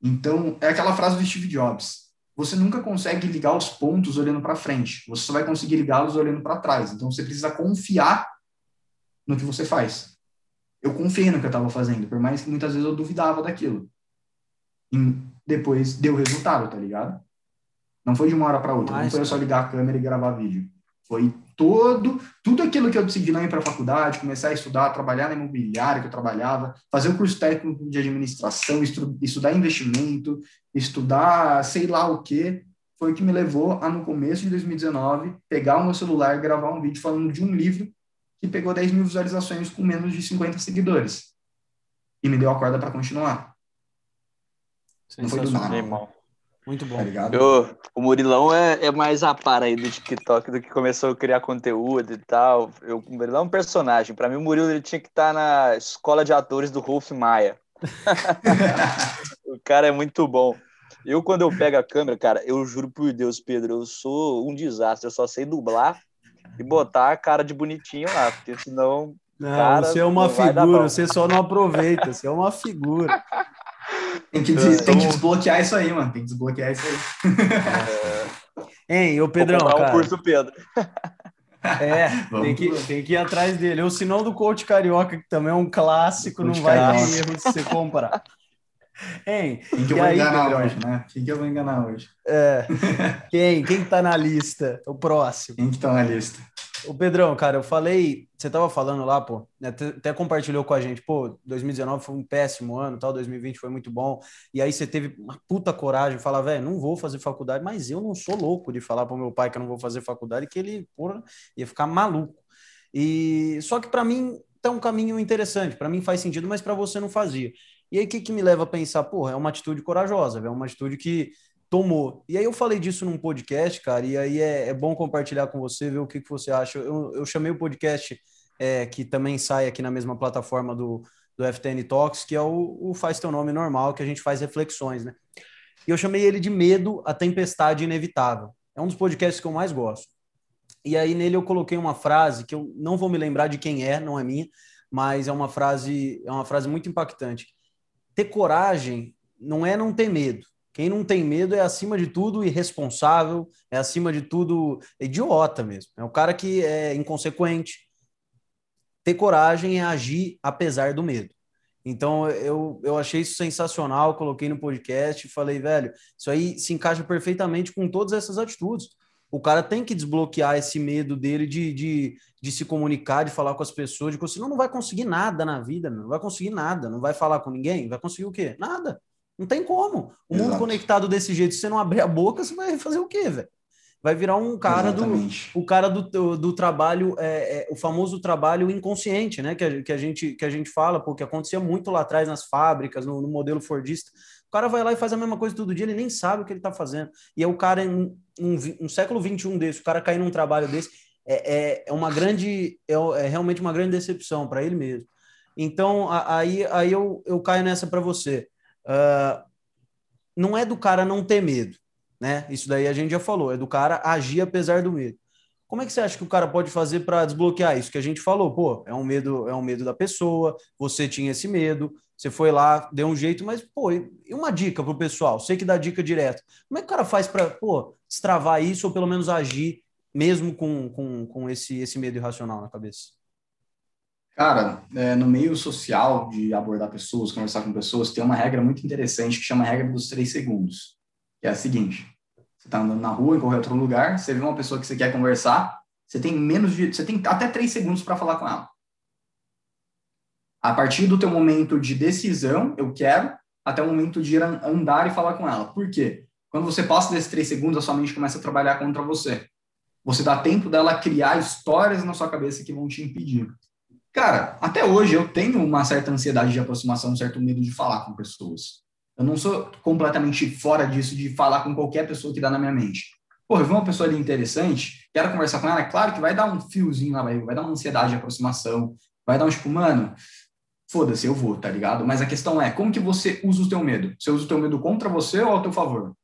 Então, é aquela frase do Steve Jobs. você nunca consegue ligar os pontos olhando para frente. Você só vai conseguir ligá-los olhando para trás. Então você precisa confiar no que você faz. Eu confiei no que eu estava fazendo, por mais que muitas vezes eu duvidava daquilo. E depois deu resultado, tá ligado? Não foi de uma hora para outra. Mas, não foi eu só ligar a câmera e gravar vídeo. Foi todo, tudo aquilo que eu decidi não ir para a faculdade, começar a estudar, trabalhar na imobiliária que eu trabalhava, fazer o curso técnico de administração, estu, estudar investimento, estudar sei lá o que, foi o que me levou a, no começo de 2019, pegar o meu celular e gravar um vídeo falando de um livro que pegou 10 mil visualizações com menos de 50 seguidores. E me deu a corda para continuar. Não foi do nada. Muito bom. Tá Eu, o Murilão é, é mais a par aí do TikTok do que começou a criar conteúdo e tal. Eu, o Murilão é um personagem. Para mim, o Murilo ele tinha que estar tá na escola de atores do Rolf Maia. [laughs] o cara é muito bom. Eu, quando eu pego a câmera, cara, eu juro por Deus, Pedro, eu sou um desastre. Eu só sei dublar e botar a cara de bonitinho lá, porque senão. Não, cara, você é uma figura, você só não aproveita, você é uma figura. [laughs] Tem que, des, tem que desbloquear isso aí, mano. Tem que desbloquear isso aí. É... Hein, ô Pedrão, Vou cara. um curso Pedro. É, [laughs] tem que, tem que ir atrás dele. O sinal do coach carioca, que também é um clássico, não vai dar erro se você comprar. [laughs] Hein? Quem que eu vou aí, enganar Pedrão? hoje, né? Quem que eu vou enganar hoje? É. [laughs] Quem? Quem tá na lista? O próximo. Quem que tá na lista? O Pedrão, cara, eu falei, você tava falando lá, pô, né, até, até, compartilhou com a gente, pô, 2019 foi um péssimo ano, tal, 2020 foi muito bom. E aí você teve uma puta coragem falar, velho, não vou fazer faculdade, mas eu não sou louco de falar pro meu pai que eu não vou fazer faculdade, que ele, porra, ia ficar maluco. E só que para mim tá um caminho interessante, para mim faz sentido, mas para você não fazia. E aí o que, que me leva a pensar, porra, é uma atitude corajosa, é uma atitude que tomou. E aí eu falei disso num podcast, cara, e aí é, é bom compartilhar com você, ver o que, que você acha. Eu, eu chamei o podcast é, que também sai aqui na mesma plataforma do, do FTN Talks, que é o, o Faz Teu Nome Normal, que a gente faz reflexões, né? E eu chamei ele de Medo, a Tempestade Inevitável. É um dos podcasts que eu mais gosto. E aí nele eu coloquei uma frase que eu não vou me lembrar de quem é, não é minha, mas é uma frase, é uma frase muito impactante. Ter coragem não é não ter medo, quem não tem medo é, acima de tudo, irresponsável, é, acima de tudo, idiota mesmo. É o cara que é inconsequente. Ter coragem é agir apesar do medo. Então, eu, eu achei isso sensacional, coloquei no podcast e falei, velho, isso aí se encaixa perfeitamente com todas essas atitudes. O cara tem que desbloquear esse medo dele de, de, de se comunicar, de falar com as pessoas, de senão não vai conseguir nada na vida, não vai conseguir nada, não vai falar com ninguém, vai conseguir o quê? Nada. Não tem como. O Exato. mundo conectado desse jeito, se você não abrir a boca, você vai fazer o quê, velho? Vai virar um cara Exatamente. do o cara do, do, do trabalho, é, é, o famoso trabalho inconsciente, né? Que a, que a, gente, que a gente fala, porque acontecia muito lá atrás nas fábricas, no, no modelo Fordista. O cara vai lá e faz a mesma coisa todo dia, ele nem sabe o que ele está fazendo. E é o cara em um, um, século XXI desse, o cara cair num trabalho desse, é, é, é uma grande, é, é realmente uma grande decepção para ele mesmo. Então, aí, aí eu, eu caio nessa para você uh, não é do cara não ter medo, né? Isso daí a gente já falou, é do cara agir apesar do medo. Como é que você acha que o cara pode fazer para desbloquear isso que a gente falou? Pô, é um medo, é um medo da pessoa, você tinha esse medo, você foi lá, deu um jeito, mas pô, e uma dica pro pessoal, sei que dá dica direto. Como é que o cara faz para, pô, destravar isso ou pelo menos agir mesmo com, com, com esse, esse medo irracional na cabeça? Cara, é, no meio social de abordar pessoas, conversar com pessoas, tem uma regra muito interessante que chama a regra dos três segundos. Que é a seguinte: você está andando na rua, em qualquer outro lugar, você vê uma pessoa que você quer conversar, você tem menos de. Você tem até três segundos para falar com ela. A partir do teu momento de decisão, eu quero, até o momento de ir andar e falar com ela. Por quê? Quando você passa desses três segundos, a sua mente começa a trabalhar contra você. Você dá tempo dela criar histórias na sua cabeça que vão te impedir. Cara, até hoje eu tenho uma certa ansiedade de aproximação, um certo medo de falar com pessoas. Eu não sou completamente fora disso de falar com qualquer pessoa que dá na minha mente. Pô, eu vi uma pessoa ali interessante, quero conversar com ela, é claro que vai dar um fiozinho lá, vai dar uma ansiedade de aproximação, vai dar um tipo, mano, foda-se, eu vou, tá ligado? Mas a questão é, como que você usa o teu medo? Você usa o teu medo contra você ou ao teu favor?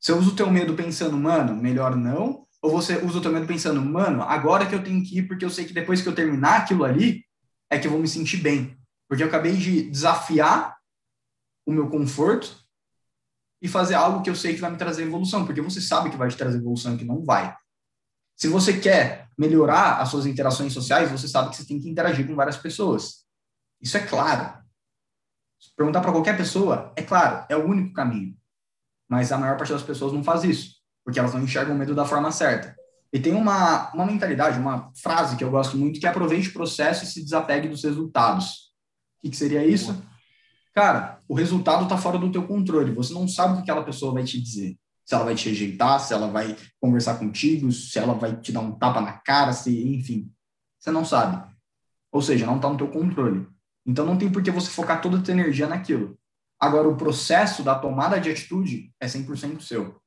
Você usa o teu medo pensando, mano, melhor não, ou você usa o teu pensando, mano, agora que eu tenho que ir, porque eu sei que depois que eu terminar aquilo ali, é que eu vou me sentir bem. Porque eu acabei de desafiar o meu conforto e fazer algo que eu sei que vai me trazer evolução, porque você sabe que vai te trazer evolução e que não vai. Se você quer melhorar as suas interações sociais, você sabe que você tem que interagir com várias pessoas. Isso é claro. Perguntar para qualquer pessoa, é claro, é o único caminho. Mas a maior parte das pessoas não faz isso, porque elas não enxergam o medo da forma certa. E tem uma, uma mentalidade, uma frase que eu gosto muito, que é aproveite o processo e se desapegue dos resultados. O que, que seria isso? Cara, o resultado está fora do teu controle. Você não sabe o que aquela pessoa vai te dizer. Se ela vai te rejeitar, se ela vai conversar contigo, se ela vai te dar um tapa na cara, se, enfim. Você não sabe. Ou seja, não está no teu controle. Então não tem por que você focar toda a tua energia naquilo. Agora, o processo da tomada de atitude é 100% seu.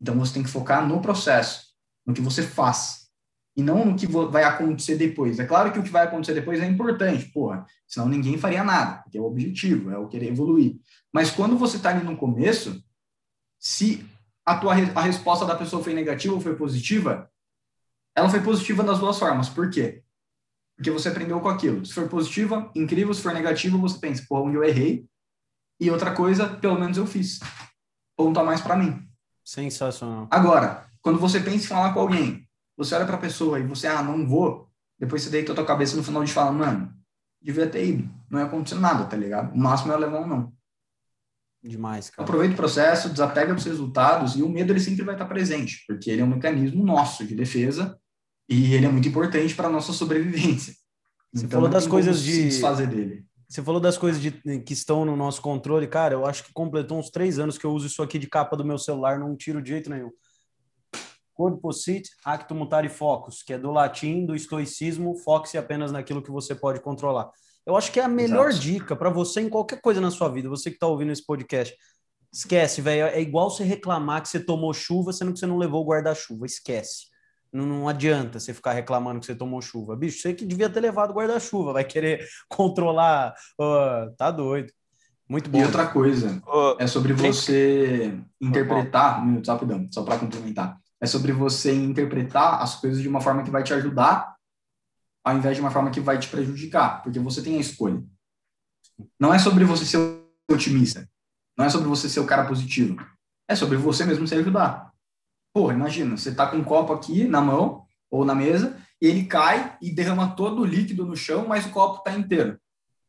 Então você tem que focar no processo no que você faz, e não no que vai acontecer depois. É claro que o que vai acontecer depois é importante, porra, senão ninguém faria nada, porque é o objetivo, é o querer evoluir. Mas quando você está ali no começo, se a tua a resposta da pessoa foi negativa ou foi positiva, ela foi positiva das duas formas. Por quê? Porque você aprendeu com aquilo. Se for positiva, incrível. Se for negativa, você pensa, porra, onde eu errei. E outra coisa, pelo menos eu fiz. Ponto a mais para mim. Sensacional. Agora, quando você pensa em falar com alguém, você olha para a pessoa e você, ah, não vou, depois você deita a tua cabeça no final de fala, mano, devia ter ido, não ia acontecer nada, tá ligado? O máximo é levar um não. Demais, cara. Aproveita o processo, desapega dos resultados e o medo ele sempre vai estar presente, porque ele é um mecanismo nosso de defesa e ele é muito importante para nossa sobrevivência. Você então, falou das coisas de desfazer dele. Você falou das coisas de, que estão no nosso controle, cara. Eu acho que completou uns três anos que eu uso isso aqui de capa do meu celular, não tiro de jeito nenhum. Corpo sit, acto mutare focus, que é do latim, do estoicismo, foque-se apenas naquilo que você pode controlar. Eu acho que é a melhor Exato. dica para você em qualquer coisa na sua vida, você que está ouvindo esse podcast. Esquece, velho. É igual você reclamar que você tomou chuva, sendo que você não levou o guarda-chuva. Esquece. Não, não, adianta você ficar reclamando que você tomou chuva. Bicho, você que devia ter levado guarda-chuva, vai querer [laughs] controlar. Uh, tá doido. Muito bom. E outra coisa, uh, é sobre você interpretar. Um minuto, rapidão, só para complementar é sobre você interpretar as coisas de uma forma que vai te ajudar, ao invés de uma forma que vai te prejudicar, porque você tem a escolha. Não é sobre você ser otimista, não é sobre você ser o cara positivo, é sobre você mesmo se ajudar. Pô, imagina, você tá com um copo aqui na mão ou na mesa e ele cai e derrama todo o líquido no chão, mas o copo tá inteiro.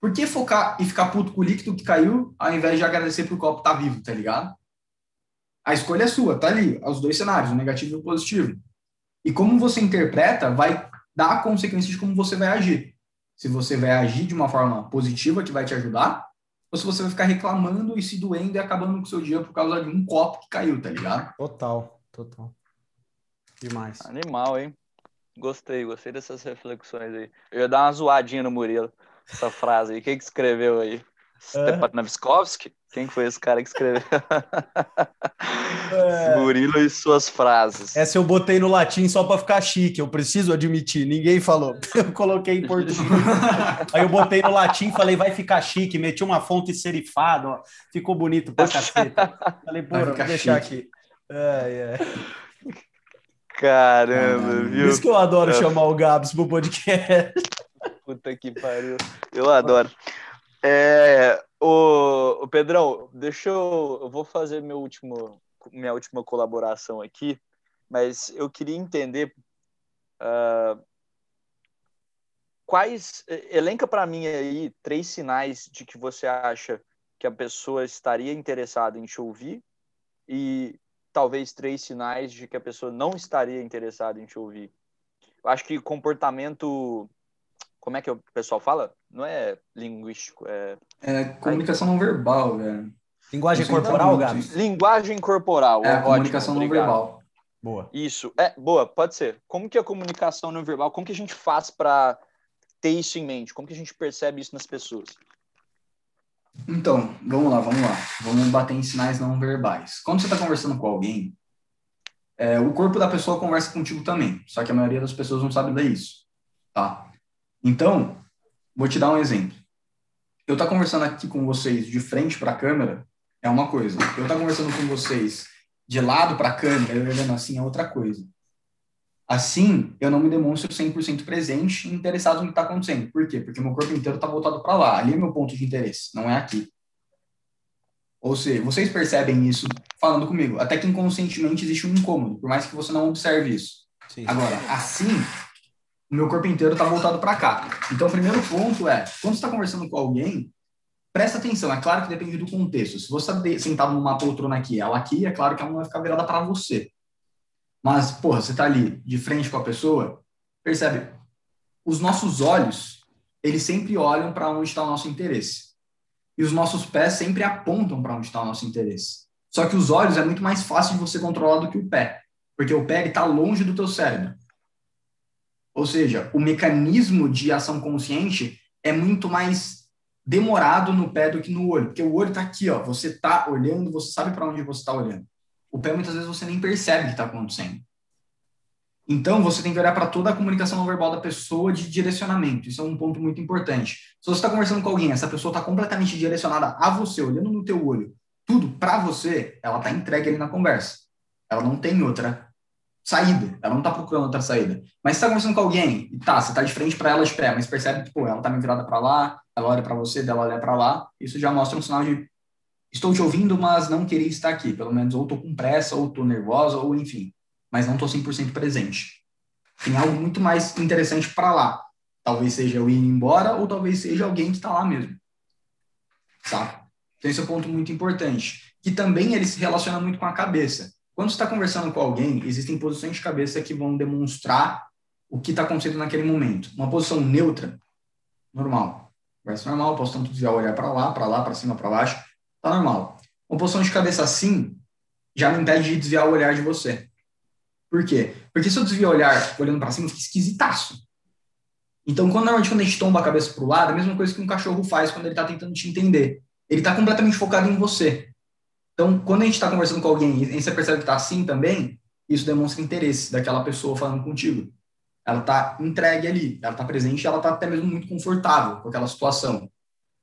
Por que focar e ficar puto com o líquido que caiu, ao invés de agradecer pro copo tá vivo, tá ligado? A escolha é sua, tá ali, os dois cenários, o negativo e o positivo. E como você interpreta vai dar a consequência de como você vai agir. Se você vai agir de uma forma positiva que vai te ajudar, ou se você vai ficar reclamando e se doendo e acabando com o seu dia por causa de um copo que caiu, tá ligado? Total, total. Demais. Animal, hein? Gostei, gostei dessas reflexões aí. Eu ia dar uma zoadinha no Murilo, essa frase aí. Quem que escreveu aí? Stepan Naviskovski? Quem foi esse cara que escreveu? [laughs] É... Murilo e suas frases. Essa eu botei no latim só para ficar chique, eu preciso admitir, ninguém falou. [laughs] Eu coloquei em português. [laughs] Aí eu botei no latim, falei, vai ficar chique, meti uma fonte serifada, ó. ficou bonito pra caceta. Falei, pô, vou deixar chique. aqui. É, é. Caramba, ah, viu? Por isso que eu adoro chamar o Gabs pro podcast. [laughs] Puta que pariu. Eu adoro. É, o, o Pedrão, deixa eu. Eu vou fazer meu último, minha última colaboração aqui, mas eu queria entender uh, quais. Elenca para mim aí três sinais de que você acha que a pessoa estaria interessada em te ouvir e talvez três sinais de que a pessoa não estaria interessada em te ouvir. Eu acho que comportamento como é que o pessoal fala? Não é linguístico, é. É comunicação não verbal, velho. Linguagem corporal, Gabs? Linguagem corporal. É, ótimo, comunicação não verbal. Boa. Isso, é, boa, pode ser. Como que a comunicação não verbal, como que a gente faz para ter isso em mente? Como que a gente percebe isso nas pessoas? Então, vamos lá, vamos lá. Vamos bater em sinais não verbais. Quando você está conversando com alguém, é, o corpo da pessoa conversa contigo também, só que a maioria das pessoas não sabe ler isso, tá? Então, vou te dar um exemplo. Eu estar tá conversando aqui com vocês de frente para a câmera é uma coisa. Eu estar tá conversando com vocês de lado para a câmera, eu olhando assim, é outra coisa. Assim, eu não me demonstro 100% presente e interessado no que está acontecendo. Por quê? Porque meu corpo inteiro está voltado para lá. Ali é meu ponto de interesse, não é aqui. Ou seja, vocês percebem isso falando comigo. Até que inconscientemente existe um incômodo, por mais que você não observe isso. Sim. Agora, assim, o meu corpo inteiro está voltado para cá. Então, o primeiro ponto é, quando você está conversando com alguém, presta atenção. É claro que depende do contexto. Se você está sentado numa poltrona aqui, ela aqui, é claro que ela não vai ficar virada para você. Mas, porra, você está ali de frente com a pessoa, percebe? Os nossos olhos, eles sempre olham para onde está o nosso interesse. E os nossos pés sempre apontam para onde está o nosso interesse. Só que os olhos é muito mais fácil de você controlar do que o pé, porque o pé está longe do teu cérebro. Ou seja, o mecanismo de ação consciente é muito mais demorado no pé do que no olho, porque o olho está aqui, ó, você está olhando, você sabe para onde você está olhando. O pé muitas vezes você nem percebe que está acontecendo. Então, você tem que olhar para toda a comunicação não verbal da pessoa de direcionamento. Isso é um ponto muito importante. Se você está conversando com alguém, essa pessoa está completamente direcionada a você, olhando no teu olho, tudo para você, ela está entregue ali na conversa. Ela não tem outra saída. Ela não está procurando outra saída. Mas você está conversando com alguém, e tá, você está de frente para ela de pé, mas percebe que, pô, ela está me virada para lá, ela olha para você, dela olha para lá, isso já mostra um sinal de estou te ouvindo, mas não queria estar aqui. Pelo menos, ou estou com pressa, ou estou nervosa, ou enfim mas não estou 100% presente. Tem algo muito mais interessante para lá. Talvez seja eu ir embora ou talvez seja alguém que está lá mesmo. Sabe? Então, esse é um ponto muito importante. Que também ele se relaciona muito com a cabeça. Quando você está conversando com alguém, existem posições de cabeça que vão demonstrar o que está acontecendo naquele momento. Uma posição neutra, normal. Conversa normal, posso tanto desviar o olhar para lá, para lá, para cima, para baixo, tá normal. Uma posição de cabeça assim já me impede de desviar o olhar de você. Por quê? Porque se eu desvio o olhar olhando para cima, fica esquisitaço. Então, quando, normalmente, quando a gente tomba a cabeça para o lado, é a mesma coisa que um cachorro faz quando ele está tentando te entender. Ele está completamente focado em você. Então, quando a gente está conversando com alguém e você percebe que está assim também, isso demonstra interesse daquela pessoa falando contigo. Ela está entregue ali, ela está presente, ela está até mesmo muito confortável com aquela situação.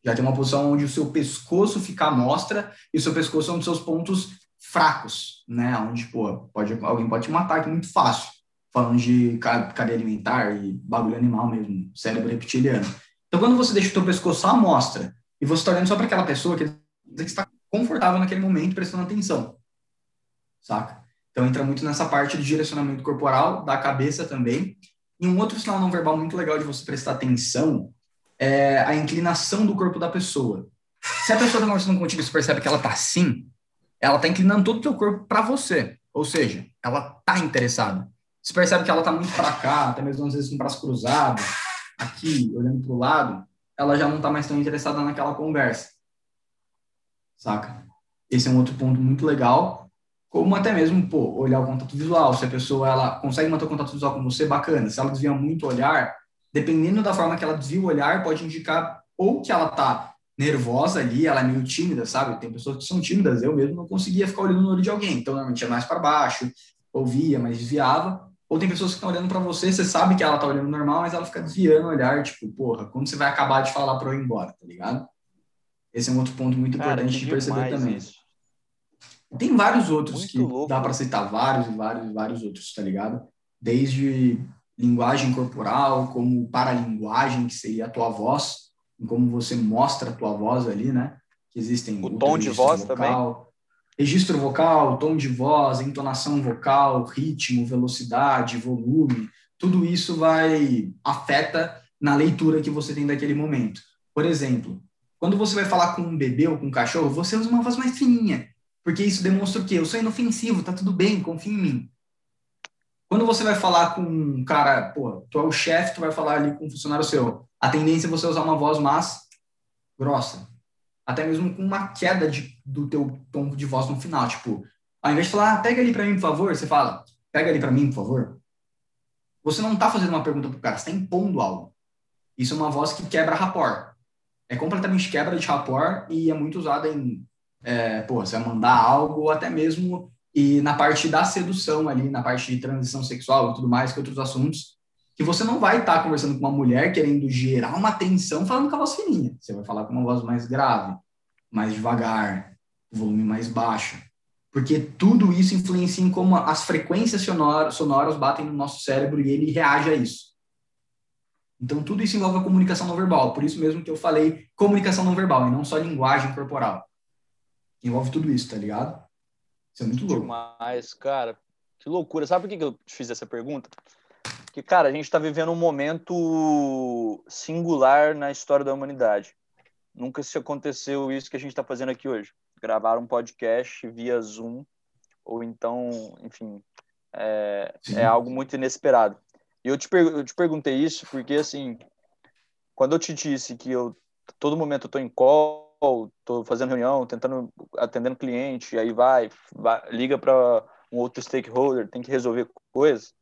Já tem uma posição onde o seu pescoço fica à mostra e o seu pescoço é um dos seus pontos fracos, né? Onde, pô, pode, alguém pode te matar aqui muito fácil. Falando de cadeia alimentar e bagulho animal mesmo, cérebro reptiliano. Então, quando você deixa o teu pescoço à mostra e você está olhando só para aquela pessoa, que está confortável naquele momento, prestando atenção. Saca? Então, entra muito nessa parte do direcionamento corporal, da cabeça também. E um outro sinal não verbal muito legal de você prestar atenção é a inclinação do corpo da pessoa. Se a pessoa está conversando contigo e você percebe que ela está assim, ela está inclinando todo o teu corpo para você. Ou seja, ela está interessada. Você percebe que ela está muito para cá, até mesmo às vezes com o braço cruzado, aqui, olhando para o lado, ela já não está mais tão interessada naquela conversa. Saca? Esse é um outro ponto muito legal. Como até mesmo, pô, olhar o contato visual. Se a pessoa ela consegue manter o contato visual com você, bacana. Se ela desvia muito o olhar, dependendo da forma que ela desvia o olhar, pode indicar ou que ela está nervosa ali, ela é meio tímida, sabe? Tem pessoas que são tímidas, eu mesmo não conseguia ficar olhando no olho de alguém, então normalmente é mais para baixo, ouvia, mas desviava. Ou tem pessoas que estão olhando para você, você sabe que ela tá olhando normal, mas ela fica desviando o olhar, tipo, porra, quando você vai acabar de falar para eu ir embora, tá ligado? Esse é um outro ponto muito Cara, importante de perceber também. Isso. Tem vários outros muito que louco. dá para citar, vários e vários e vários outros, tá ligado? Desde linguagem corporal, como paralinguagem, que seria a tua voz, como você mostra a tua voz ali, né? Que existem o, o tom de voz vocal, também. Registro vocal, tom de voz, entonação vocal, ritmo, velocidade, volume, tudo isso vai afeta na leitura que você tem daquele momento. Por exemplo, quando você vai falar com um bebê ou com um cachorro, você usa uma voz mais fininha, porque isso demonstra o quê? Eu sou inofensivo, tá tudo bem, confia em mim. Quando você vai falar com um cara, pô, tu é o chefe, tu vai falar ali com um funcionário seu, a tendência é você usar uma voz mais grossa. Até mesmo com uma queda de, do teu tom de voz no final. Tipo, ao invés de falar, ah, pega ali para mim, por favor, você fala, pega ali para mim, por favor. Você não está fazendo uma pergunta pro cara, você está impondo algo. Isso é uma voz que quebra rapport. É completamente quebra de rapport e é muito usada em, é, pô, você vai mandar algo, ou até mesmo e na parte da sedução ali, na parte de transição sexual e tudo mais, que outros assuntos, que você não vai estar tá conversando com uma mulher querendo gerar uma tensão falando com a voz fininha. Você vai falar com uma voz mais grave, mais devagar, volume mais baixo. Porque tudo isso influencia em como as frequências sonoras, sonoras batem no nosso cérebro e ele reage a isso. Então, tudo isso envolve a comunicação não verbal. Por isso mesmo que eu falei comunicação não verbal e não só linguagem corporal. Envolve tudo isso, tá ligado? Isso é muito louco. Demais, cara. Que loucura. Sabe por que eu te fiz essa pergunta? Porque, cara, a gente está vivendo um momento singular na história da humanidade. Nunca se aconteceu isso que a gente está fazendo aqui hoje. Gravar um podcast via Zoom, ou então, enfim, é, é algo muito inesperado. E eu te, eu te perguntei isso porque, assim, quando eu te disse que eu todo momento eu tô em call, tô fazendo reunião, tentando atendendo cliente, aí vai, vai liga para um outro stakeholder, tem que resolver coisas.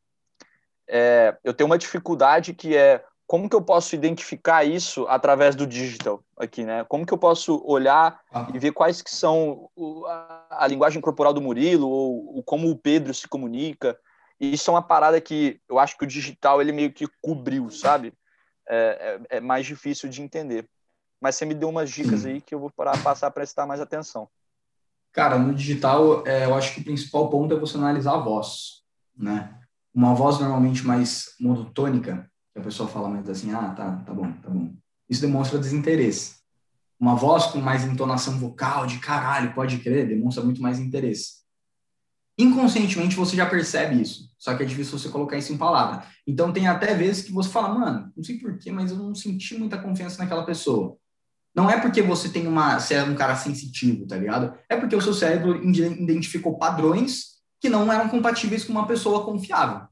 É, eu tenho uma dificuldade que é como que eu posso identificar isso através do digital aqui, né? Como que eu posso olhar ah. e ver quais que são a, linguagem corporal do Murilo ou, ou, como o Pedro se comunica? E isso é uma parada que eu acho que o digital ele meio que cobriu, sabe? É, é, é mais difícil de entender. Mas você me deu umas dicas aí que eu vou parar, passar a prestar mais atenção. Cara, no digital, é, eu acho que o principal ponto é você analisar a voz, né? Uma voz normalmente mais monotônica, que a pessoa fala mais assim, ah, tá, tá bom, tá bom. Isso demonstra desinteresse. Uma voz com mais entonação vocal, de caralho, pode crer, demonstra muito mais interesse. Inconscientemente você já percebe isso, só que é difícil você colocar isso em palavra. Então tem até vezes que você fala, mano, não sei porquê, mas eu não senti muita confiança naquela pessoa. Não é porque você tem uma, é um cara sensitivo, tá ligado? É porque o seu cérebro identificou padrões que não eram compatíveis com uma pessoa confiável.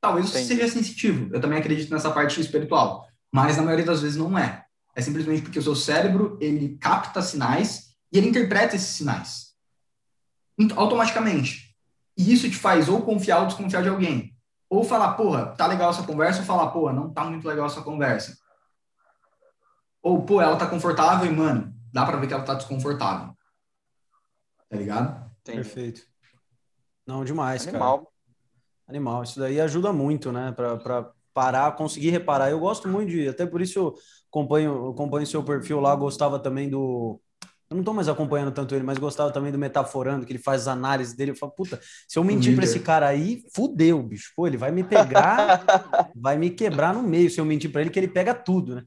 Talvez você seja sensitivo. Eu também acredito nessa parte espiritual, mas na maioria das vezes não é. É simplesmente porque o seu cérebro ele capta sinais e ele interpreta esses sinais automaticamente. E isso te faz ou confiar ou desconfiar de alguém. Ou falar, porra, tá legal essa conversa, ou falar, porra, não tá muito legal essa conversa. Ou, pô, ela tá confortável e, mano, dá pra ver que ela tá desconfortável. Tá ligado? Entendi. Perfeito. Não, demais, Animal. cara. Animal. Isso daí ajuda muito, né? Pra, pra parar, conseguir reparar. Eu gosto muito de. Até por isso eu acompanho, acompanho seu perfil lá, gostava também do. Eu não tô mais acompanhando tanto ele, mas gostava também do Metaforando, que ele faz as análises dele. Eu falo, puta, se eu mentir para esse cara aí, fudeu, bicho. Pô, ele vai me pegar, [laughs] vai me quebrar no meio se eu mentir para ele, que ele pega tudo, né?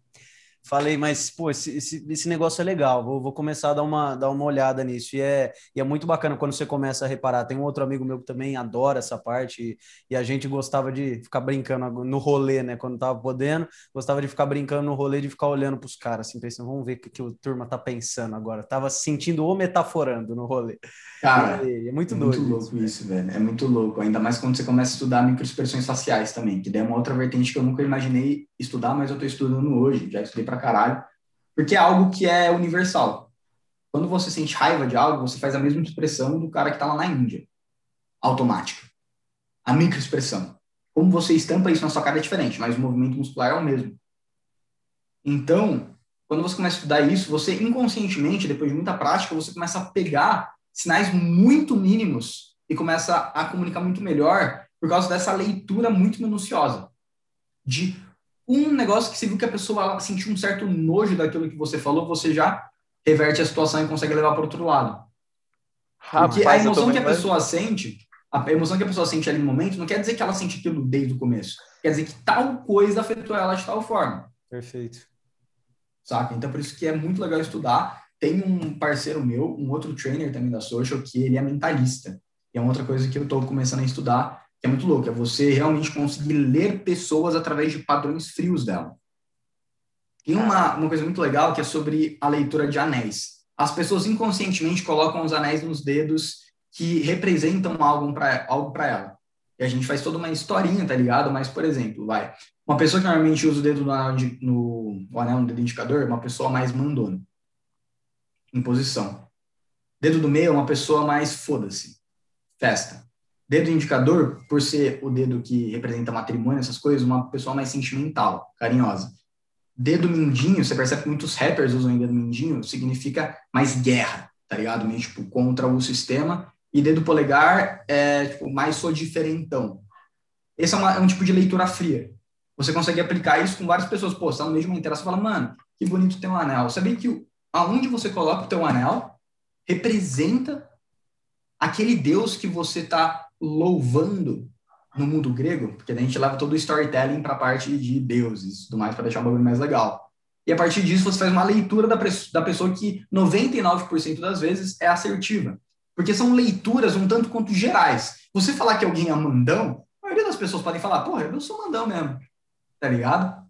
Falei, mas, pô, esse, esse, esse, negócio é legal, vou, vou começar a dar uma, dar uma olhada nisso. E é, e é muito bacana quando você começa a reparar. Tem um outro amigo meu que também adora essa parte, e, e a gente gostava de ficar brincando no rolê, né? Quando tava podendo, gostava de ficar brincando no rolê, de ficar olhando pros caras, assim, pensando, vamos ver o que, que o turma tá pensando agora. Tava sentindo ou metaforando no rolê. Cara, e, é muito, é muito louco isso, isso, velho. É muito louco. Ainda mais quando você começa a estudar microexpressões faciais também, que daí é uma outra vertente que eu nunca imaginei estudar, mas eu tô estudando hoje. Já estudei pra caralho, porque é algo que é universal. Quando você sente raiva de algo, você faz a mesma expressão do cara que tá lá na Índia. Automática. A microexpressão. Como você estampa isso na sua cara é diferente, mas o movimento muscular é o mesmo. Então, quando você começa a estudar isso, você inconscientemente, depois de muita prática, você começa a pegar sinais muito mínimos e começa a comunicar muito melhor por causa dessa leitura muito minuciosa de um negócio que você viu que a pessoa sentiu um certo nojo daquilo que você falou, você já reverte a situação e consegue levar para outro lado. Rapaz, Porque a emoção que a pessoa sente, a emoção que a pessoa sente ali no momento, não quer dizer que ela sente aquilo desde o começo. Quer dizer que tal coisa afetou ela de tal forma. Perfeito. Saca? Então, por isso que é muito legal estudar. Tem um parceiro meu, um outro trainer também da Social, que ele é mentalista. E é uma outra coisa que eu estou começando a estudar, é muito louco, é você realmente conseguir ler pessoas através de padrões frios dela. Tem uma, uma coisa muito legal que é sobre a leitura de anéis. As pessoas inconscientemente colocam os anéis nos dedos que representam algo para algo ela. E a gente faz toda uma historinha, tá ligado? Mas, por exemplo, vai. Uma pessoa que normalmente usa o dedo no anel, no, o anel no dedo indicador é uma pessoa mais mandona. Em posição. Dedo do meio é uma pessoa mais foda-se. Festa. Dedo indicador, por ser o dedo que representa matrimônio, essas coisas, uma pessoa mais sentimental, carinhosa. Dedo mindinho, você percebe que muitos rappers usam dedo mindinho, significa mais guerra, tá ligado? Meio tipo contra o sistema. E dedo polegar é tipo mais sou diferentão. Esse é, uma, é um tipo de leitura fria. Você consegue aplicar isso com várias pessoas. Pô, você tá no meio de uma interação fala, mano, que bonito tem um anel. Sabia que aonde você coloca o teu anel representa aquele Deus que você tá louvando no mundo grego, porque a gente leva todo o storytelling para a parte de deuses e tudo mais, para deixar o bagulho mais legal. E a partir disso você faz uma leitura da, da pessoa que 99% das vezes é assertiva. Porque são leituras um tanto quanto gerais. Você falar que alguém é mandão, a maioria das pessoas podem falar, porra, eu sou mandão mesmo. Tá ligado?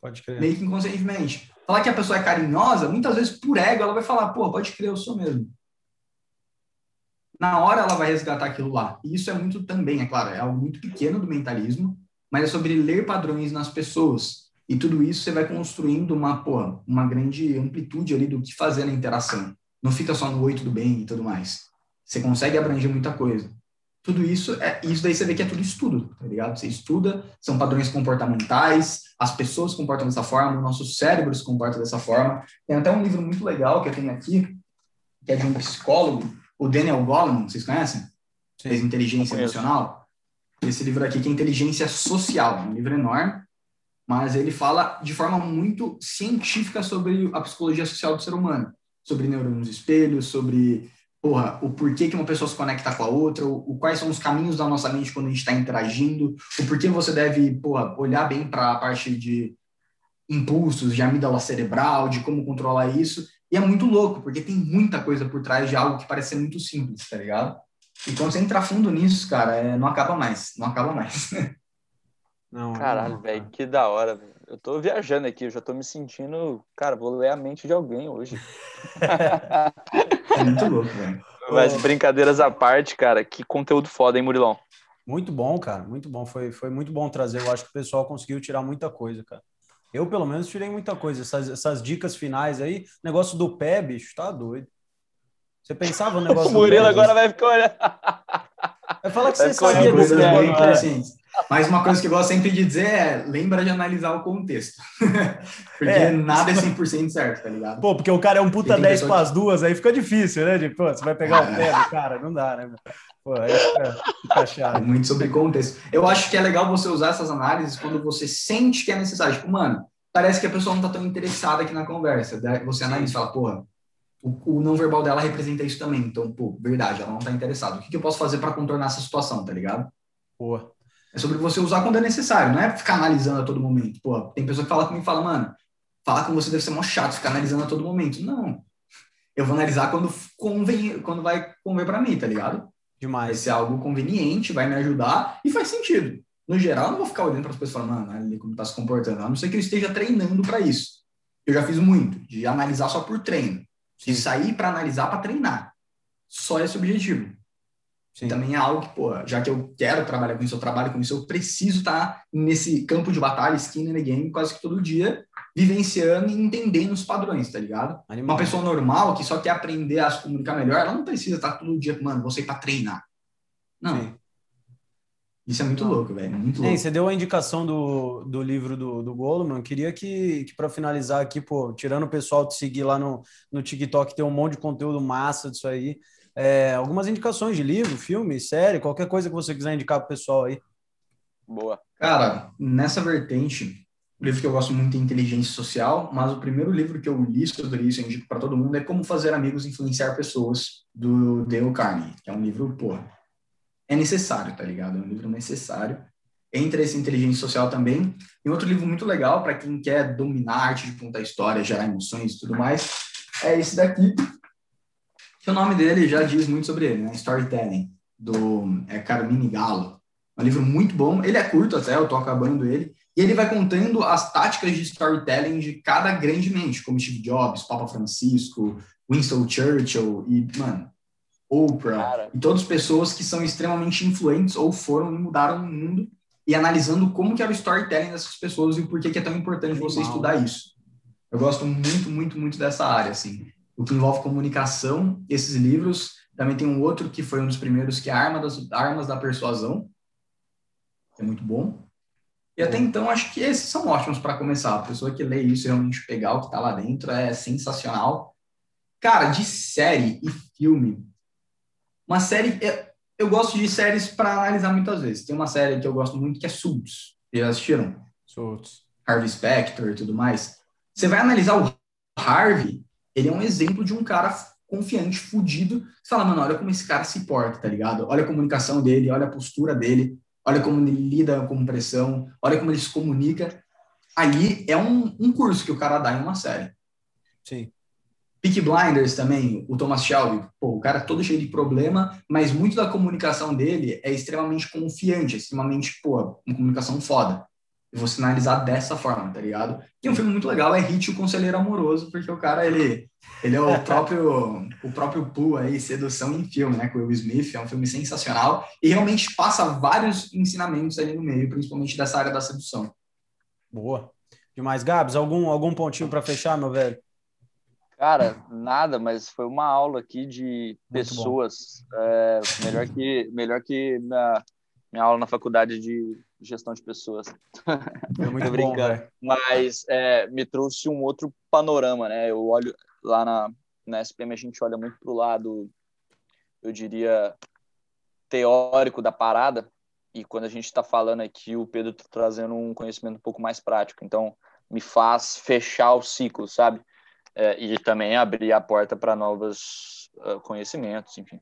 Pode crer. Meio que inconscientemente. Falar que a pessoa é carinhosa, muitas vezes por ego ela vai falar, pô, pode crer, eu sou mesmo. Na hora ela vai resgatar aquilo lá. E isso é muito também, é claro, é algo muito pequeno do mentalismo, mas é sobre ler padrões nas pessoas. E tudo isso você vai construindo uma, porra, uma grande amplitude ali do que fazer na interação. Não fica só no oi, tudo bem e tudo mais. Você consegue abranger muita coisa. Tudo isso, é, isso daí você vê que é tudo estudo, tá ligado? Você estuda, são padrões comportamentais, as pessoas se comportam dessa forma, o nosso cérebro se comporta dessa forma. Tem até um livro muito legal que eu tenho aqui, que é de um psicólogo, o Daniel Goleman, vocês conhecem? Sim, Fez Inteligência Emocional. Esse livro aqui que é Inteligência Social, um livro enorme, mas ele fala de forma muito científica sobre a psicologia social do ser humano, sobre neurônios espelhos, sobre porra, o porquê que uma pessoa se conecta com a outra, o, o quais são os caminhos da nossa mente quando a gente está interagindo, o porquê você deve, porra, olhar bem para a parte de impulsos, de amígdala cerebral, de como controlar isso. E é muito louco, porque tem muita coisa por trás de algo que parece ser muito simples, tá ligado? E quando você entra fundo nisso, cara, é, não acaba mais, não acaba mais. [laughs] Não, Caralho, velho, que da hora, velho. Eu tô viajando aqui, eu já tô me sentindo. Cara, vou ler a mente de alguém hoje. é muito louco, velho. [laughs] Mas brincadeiras à parte, cara, que conteúdo foda, hein, Murilão? Muito bom, cara, muito bom. Foi, foi muito bom trazer. Eu acho que o pessoal conseguiu tirar muita coisa, cara. Eu, pelo menos, tirei muita coisa. Essas, essas dicas finais aí, negócio do pé, bicho, tá doido. Você pensava no [laughs] negócio o Murilo agora vai ficar olhando. Vai falar que vai você sabia desse negócio. Mas uma coisa que eu gosto sempre de dizer é lembra de analisar o contexto. [laughs] porque é. nada é 100% certo, tá ligado? Pô, porque o cara é um puta 10 para as duas, aí fica difícil, né? De, pô, você vai pegar o [laughs] pé do cara, não dá, né? Pô, aí fica, fica chato. É muito sobre contexto. Eu acho que é legal você usar essas análises quando você sente que é necessário. Tipo, mano, parece que a pessoa não tá tão interessada aqui na conversa. Você analisa e fala, porra, o, o não verbal dela representa isso também. Então, pô, verdade, ela não tá interessada. O que, que eu posso fazer para contornar essa situação, tá ligado? Boa. É sobre você usar quando é necessário, não é ficar analisando a todo momento. Pô, tem pessoa que fala comigo e fala, mano, falar com você deve ser mó chato, ficar analisando a todo momento. Não. Eu vou analisar quando convém, quando vai convém para mim, tá ligado? Demais. Vai ser algo conveniente, vai me ajudar e faz sentido. No geral, eu não vou ficar olhando para as pessoas falando, mano, ali como tá se comportando. A não ser que eu esteja treinando para isso. Eu já fiz muito, de analisar só por treino. De sair para analisar para treinar. Só esse objetivo. Sim. Também é algo que, pô, já que eu quero trabalhar com isso, eu trabalho com isso, eu preciso estar tá nesse campo de batalha, skin in the game, quase que todo dia, vivenciando e entendendo os padrões, tá ligado? Animal. Uma pessoa normal que só quer aprender a se comunicar melhor, ela não precisa estar tá todo dia, mano, você para treinar. Não. Sim. Isso é muito louco, velho. Muito louco. você deu a indicação do, do livro do, do Goldman. Queria que, que para finalizar aqui, pô, tirando o pessoal te seguir lá no, no TikTok, tem um monte de conteúdo massa disso aí é, algumas indicações de livro, filme, série, qualquer coisa que você quiser indicar para o pessoal aí. Boa. Cara, nessa vertente, livro que eu gosto muito é Inteligência Social, mas o primeiro livro que eu li sobre isso, eu indico para todo mundo, é Como Fazer Amigos e Influenciar Pessoas, do Dale Carnegie, que é um livro, pô, é necessário, tá ligado? É um livro necessário. Entre esse Inteligência Social também. E outro livro muito legal para quem quer dominar a arte de contar história, gerar emoções e tudo mais, é esse daqui, que o nome dele já diz muito sobre ele, né? Storytelling, do é, Carmine Gallo. É um livro muito bom. Ele é curto até, eu tô acabando ele. E ele vai contando as táticas de storytelling de cada grande mente, como Steve Jobs, Papa Francisco, Winston Churchill e, mano, Oprah. Cara. E todas as pessoas que são extremamente influentes ou foram e mudaram o mundo. E analisando como que era o storytelling dessas pessoas e o porquê que é tão importante você estudar isso. Eu gosto muito, muito, muito dessa área, assim o que envolve comunicação. Esses livros também tem um outro que foi um dos primeiros, que é Arma das, Armas da Persuasão. É muito bom. E até então, acho que esses são ótimos para começar. A pessoa que lê isso realmente pegar o que está lá dentro é sensacional. Cara, de série e filme. Uma série. Eu gosto de séries para analisar muitas vezes. Tem uma série que eu gosto muito que é Suits. Já assistiram? Suits. Harvey Specter e tudo mais. Você vai analisar o Harvey, ele é um exemplo de um cara confiante, fudido. Você fala, mano, olha como esse cara se porta, tá ligado? Olha a comunicação dele, olha a postura dele, olha como ele lida com pressão, olha como ele se comunica. ali é um, um curso que o cara dá em uma série. Sim. Peak Blinders também, o Thomas Shelby, pô, o cara é todo cheio de problema, mas muito da comunicação dele é extremamente confiante, extremamente, pô, uma comunicação foda. Eu vou sinalizar dessa forma, tá ligado? E um filme muito legal é Hit, o Conselheiro Amoroso, porque o cara, ele, ele é o próprio, o próprio Pooh aí, sedução em filme, né, com o Will Smith, é um filme sensacional e realmente passa vários ensinamentos ali no meio, principalmente dessa área da sedução. Boa. Demais. Gabs, algum, algum pontinho para fechar, meu velho? Cara, nada, mas foi uma aula aqui de pessoas. É, melhor que, melhor que minha, minha aula na faculdade de gestão de pessoas. [laughs] Foi muito brincando. Bom, mas é, me trouxe um outro panorama, né? Eu olho lá na, na SPM, a gente olha muito para o lado, eu diria, teórico da parada. E quando a gente está falando aqui, o Pedro está trazendo um conhecimento um pouco mais prático. Então, me faz fechar o ciclo, sabe? É, e também abrir a porta para novos uh, conhecimentos, enfim.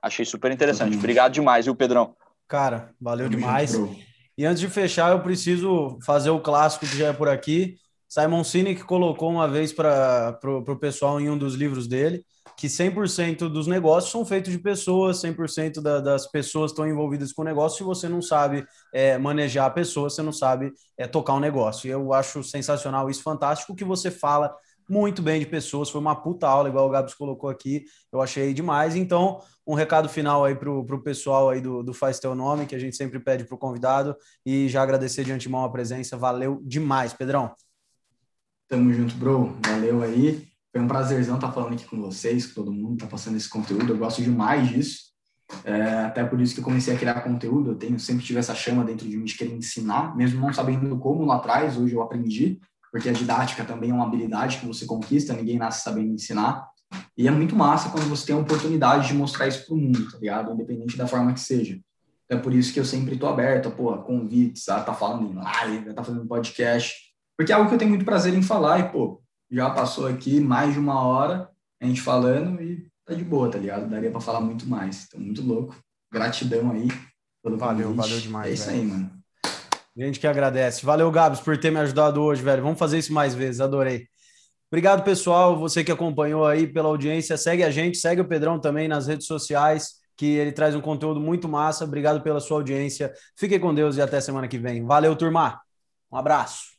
Achei super interessante. Obrigado demais, viu, Pedrão? Cara, valeu demais. E antes de fechar, eu preciso fazer o clássico que já é por aqui. Simon Sinek colocou uma vez para o pessoal em um dos livros dele que 100% dos negócios são feitos de pessoas, 100% da, das pessoas estão envolvidas com o negócio. Se você não sabe é, manejar a pessoa, você não sabe é, tocar um negócio. Eu acho sensacional isso, fantástico que você fala muito bem de pessoas. Foi uma puta aula, igual o Gabs colocou aqui. Eu achei demais. Então, um recado final aí para o pessoal aí do, do Faz Teu Nome, que a gente sempre pede para o convidado. E já agradecer de antemão a presença. Valeu demais, Pedrão. Tamo junto, bro. Valeu aí. Foi um prazerzão estar falando aqui com vocês, com todo mundo, tá passando esse conteúdo. Eu gosto demais disso. É, até por isso que eu comecei a criar conteúdo. Eu tenho sempre tive essa chama dentro de mim de querer ensinar, mesmo não sabendo como lá atrás. Hoje eu aprendi porque a didática também é uma habilidade que você conquista, ninguém nasce sabendo ensinar. E é muito massa quando você tem a oportunidade de mostrar isso para o mundo, tá ligado? Independente da forma que seja. É por isso que eu sempre estou aberto, pô, convites, a tá falando em live, a tá fazendo podcast, porque é algo que eu tenho muito prazer em falar e, pô, já passou aqui mais de uma hora a gente falando e tá de boa, tá ligado? Daria para falar muito mais. Então, muito louco. Gratidão aí. Pelo valeu, convite. valeu demais. É isso velho. aí, mano. Gente que agradece. Valeu, Gabs, por ter me ajudado hoje, velho. Vamos fazer isso mais vezes, adorei. Obrigado, pessoal. Você que acompanhou aí pela audiência, segue a gente, segue o Pedrão também nas redes sociais, que ele traz um conteúdo muito massa. Obrigado pela sua audiência. Fique com Deus e até semana que vem. Valeu, turma. Um abraço.